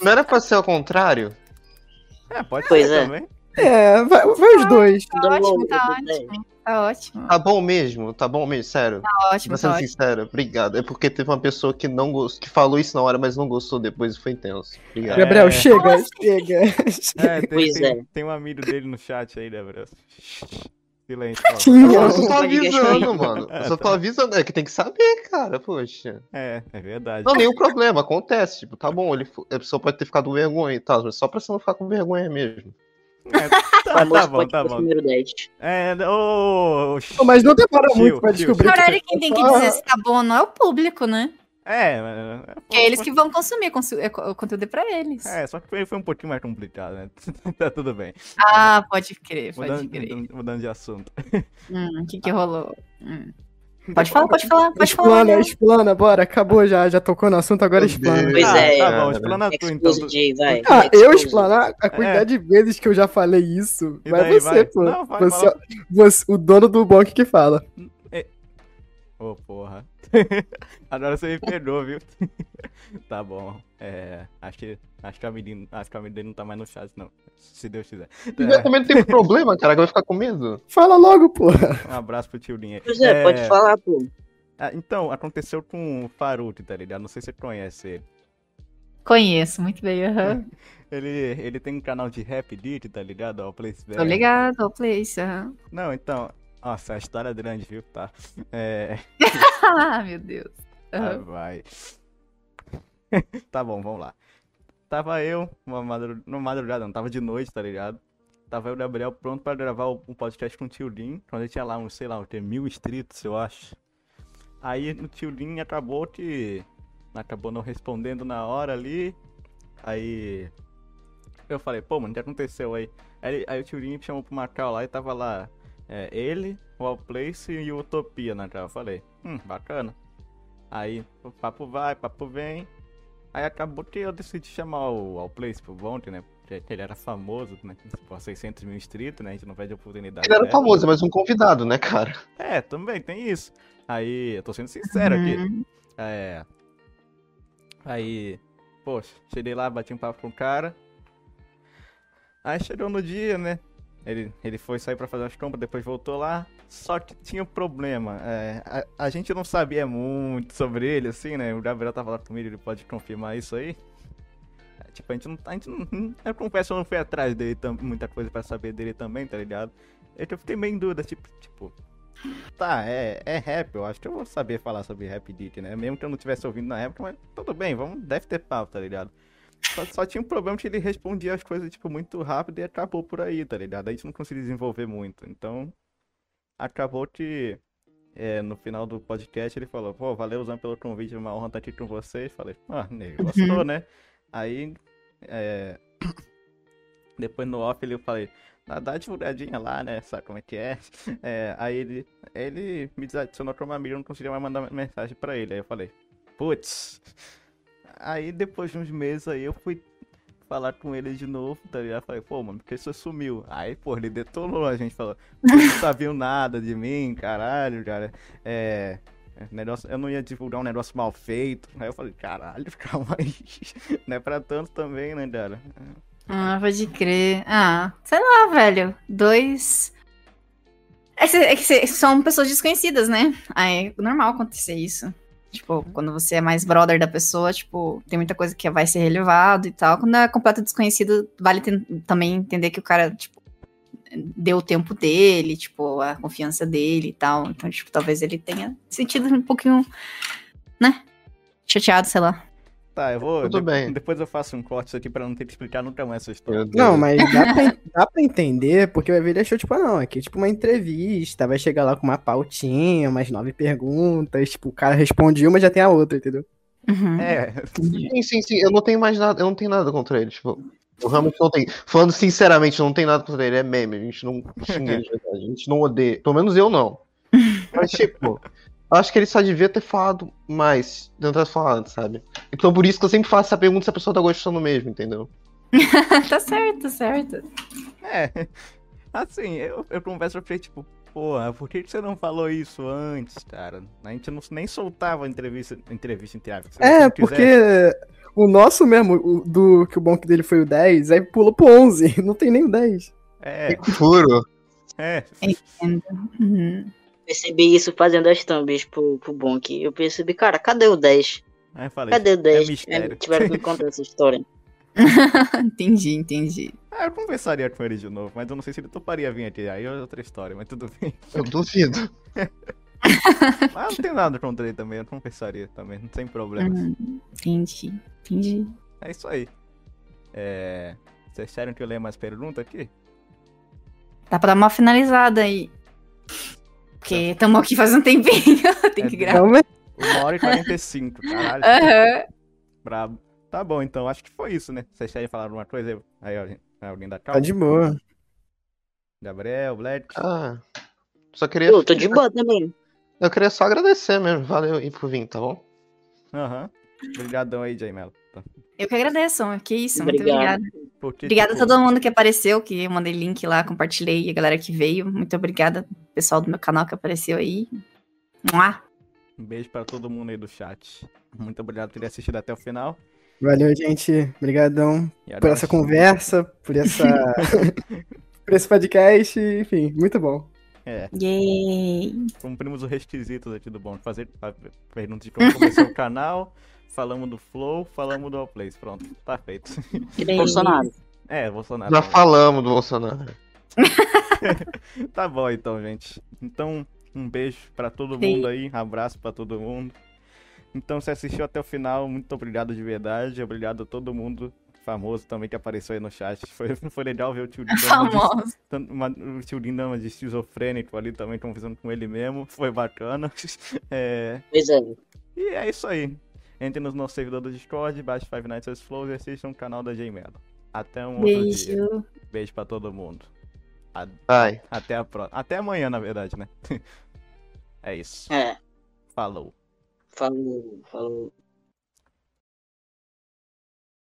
Não era pra ser ao contrário? É, pode Pois ser é. também. É, vai, vai os dois. Tá Dou- ótimo, tá ótimo. Tá ótimo. Tá bom mesmo, tá bom mesmo, sério. Tá ótimo, Pra tá ser ótimo. sincero, obrigado. É porque teve uma pessoa que não gostou, que falou isso na hora, mas não gostou depois e foi intenso. Obrigado. É. Gabriel, chega, Nossa. chega. É, tem, Pois tem, é. tem um amigo dele no chat aí, Gabriel. Silêncio. Tinha. Eu só tô avisando, mano. Eu só tô tá. avisando. É que tem que saber, cara, poxa. É, é verdade. Não, nenhum problema, acontece. Tipo, tá bom, ele, a pessoa pode ter ficado com vergonha e tal, mas só pra você não ficar com vergonha mesmo. É, tá, tá bom, tá bom. número 10. É, ô. Pô, Mas não demora muito pra descobrir. Na que- verdade, quem tem que dizer se tá bom ou não é o público, né? É, mas- Que é eles que vão consumir consu- é, co- o conteúdo é pra eles. É, só que foi, um pouquinho mais complicado, né? tá tudo bem. Ah, pode crer, pode Mudando, crer. mudando- mudando de assunto. Hum, o que que rolou? Hum. Pode falar, pode falar, pode falar. Explana, né? explana, bora, acabou já, já tocou no assunto, agora explana. Pois ah, é. Tá bom, explana tu então. Vai. Ah, Expose. eu explanar a quantidade de vezes que eu já falei isso. E Vai daí, você, vai? pô. Não, vai, você, você- o dono do bonk que fala. Ô, porra. Agora você me perdoou, viu? tá bom. É. Acho que. Acho que a menina. Acho que a menina não tá mais no chat, não. Se Deus quiser. Eu também não tem problema, cara, que vai ficar com medo. Fala logo, pô. Um abraço pro tio Linha. Pois é, pode falar, pô. Ah, então, aconteceu com o Faruk, tá ligado? Não sei se você conhece ele. Conheço, muito bem, aham. Ele, ele tem um canal de rap dit, tá ligado? Ó, Place Tô ligado, ao place, aham. Não, então. Nossa, a história é grande, viu? Tá. É. Ah, meu Deus. Ah, Aham. vai. tá bom, vamos lá. Tava eu, uma madru... não madrugada, não, tava de noite, tá ligado? Tava eu e o Gabriel pronto pra gravar um podcast com o tio Lin, quando ele tinha lá uns, sei lá, tem mil inscritos, eu acho. Aí o tio Lin acabou que. Acabou não respondendo na hora ali. Aí. Eu falei, pô, mano, o que aconteceu aí? Aí, aí o tio Lin me chamou pro Macau lá e tava lá. É, ele, o Allplace e o Utopia na cara. Eu falei, hum, bacana. Aí o papo vai, papo vem. Aí acabou que eu decidi chamar o Allplace pro Bonte, né? Porque ele era famoso, né? Tipo, 600 mil inscritos, né? A gente não perde a oportunidade. Ele era dessa. famoso, mas um convidado, né, cara? É, também tem isso. Aí, eu tô sendo sincero aqui. Uhum. É. Aí, poxa, cheguei lá, bati um papo com o cara. Aí chegou no dia, né? Ele, ele foi sair pra fazer as compras, depois voltou lá. Só que tinha um problema. é, a, a gente não sabia muito sobre ele, assim, né? O Gabriel tava lá comigo, ele pode confirmar isso aí. É, Tipo, a gente não. A gente não eu confesso, eu não fui atrás dele muita coisa pra saber dele também, tá ligado? Eu que eu fiquei meio em dúvida, tipo, tipo. Tá, é, é rap, eu acho que eu vou saber falar sobre rap dick, né? Mesmo que eu não tivesse ouvindo na época, mas tudo bem, vamos, deve ter papo, tá ligado? Só, só tinha um problema que ele respondia as coisas, tipo, muito rápido e acabou por aí, tá ligado? A gente não conseguia desenvolver muito. Então, acabou que é, no final do podcast ele falou, pô, valeu, Zan, pelo convite, é uma honra estar aqui com vocês. Falei, ah, nego, gostou, né? Aí, é, Depois no off ele eu falei, "Ah, dá uma divulgadinha lá, né? Sabe como é que é? É, aí ele, ele me desadicionou amiga, eu não conseguia mais mandar mensagem pra ele. Aí eu falei, putz. Aí depois de uns meses aí eu fui falar com ele de novo, tá ligado? Falei, pô, mano, por que você sumiu? Aí, pô, ele detonou a gente, falou, "Você não sabia nada de mim, caralho, cara. É. Negócio, eu não ia divulgar um negócio mal feito. Aí eu falei, caralho, calma aí. Não é pra tanto também, né, cara? Ah, pode crer. Ah, sei lá, velho. Dois. É que, é que são pessoas desconhecidas, né? Aí é normal acontecer isso. Tipo, quando você é mais brother da pessoa, tipo, tem muita coisa que vai ser relevado e tal. Quando é completo desconhecido, vale também entender que o cara, tipo, deu o tempo dele, tipo, a confiança dele e tal. Então, tipo, talvez ele tenha sentido um pouquinho, né? Chateado, sei lá. Tá, eu vou. Tudo de- bem. Depois eu faço um corte isso aqui pra não ter que explicar nunca mais essa história. Não, mas dá pra, dá pra entender, porque vai ver ele achou, tipo, ah, não, aqui é tipo uma entrevista, vai chegar lá com uma pautinha, umas nove perguntas, tipo, o cara responde uma e já tem a outra, entendeu? Uhum. É, Sim, sim, sim. Eu não tenho mais nada, eu não tenho nada contra ele. Tipo, eu realmente não tenho. Falando sinceramente, eu não tenho nada contra ele. É meme, a gente não xinga ele de verdade. A gente não odeia. Pelo menos eu não. Mas, tipo, acho que ele só devia ter falado mais. Não ter falado, sabe? Então por isso que eu sempre faço essa pergunta se a pessoa tá gostando mesmo, entendeu? tá certo, tá certo. é. Assim, eu, eu converso pra ele, tipo, porra, por que que você não falou isso antes, cara? A gente não, nem soltava a entrevista, entrevista entre aspas. É, porque o nosso mesmo, o do que o bom dele foi o 10, aí pula pro 11, não tem nem o 10. É, Furo. é. Uhum. Percebi isso fazendo as thumbs pro, pro Bonk. Eu percebi, cara, cadê o 10? Aí eu falei, Cadê o 10? mistério. É, tiveram que me contar essa história. entendi, entendi. ah, eu conversaria com ele de novo, mas eu não sei se ele toparia vir aqui. Aí é outra história, mas tudo bem. Eu duvido. Mas não tem nada contra ele também, eu conversaria também, sem problemas. Hum, entendi, entendi. É isso aí. É... Vocês querem que eu leia mais perguntas aqui? Dá pra dar uma finalizada aí. Porque estamos aqui faz um tempinho. Tem que É, gravar. Então, mas- Uma hora e 45, caralho. Aham. Brabo. Tá bom, então acho que foi isso, né? Vocês querem falar alguma coisa aí? Aí alguém, alguém da tá calma? de boa. Gabriel, Black. Ah. Só queria. Eu tô de boa também. Eu queria só agradecer mesmo. Valeu aí por vir, tá bom? Aham. Obrigadão aí, Jay Mello. Tá. Eu que agradeço. Que isso, muito Obrigado. obrigada. Porque, Obrigada a todo mundo que apareceu, que eu mandei link lá, compartilhei, e a galera que veio. Muito obrigada, pessoal do meu canal que apareceu aí. Mua. Um beijo pra todo mundo aí do chat. Muito obrigado por ter assistido até o final. Valeu, gente. Obrigadão por essa conversa, por essa. por esse podcast, enfim, muito bom. É, Yay. cumprimos os requisitos aqui do bom. Fazer a pergunta de como começou o canal. Falamos do Flow, falamos do Allplays. Pronto, tá feito. Bolsonaro. É, Bolsonaro. Já falamos do Bolsonaro. Tá bom então, gente. Então, um beijo pra todo Sim. mundo aí, abraço pra todo mundo. Então, se assistiu até o final, muito obrigado de verdade. Obrigado a todo mundo famoso também que apareceu aí no chat. Foi, foi legal ver o tio Lin dando uma de- Famoso. uma- o tio Lin dando uma de esquizofrênico ali também, conversando com ele mesmo. Foi bacana. É, Pois é. e é isso aí. Entre no nosso servidor do Discord, baixe Five Nights at Flows e assistam o canal da J Mello. Até um outro dia. Beijo. Beijo pra todo mundo. A- Vai. até a próxima. Até amanhã, na verdade, né? é isso. É. Falou. Falou, falou.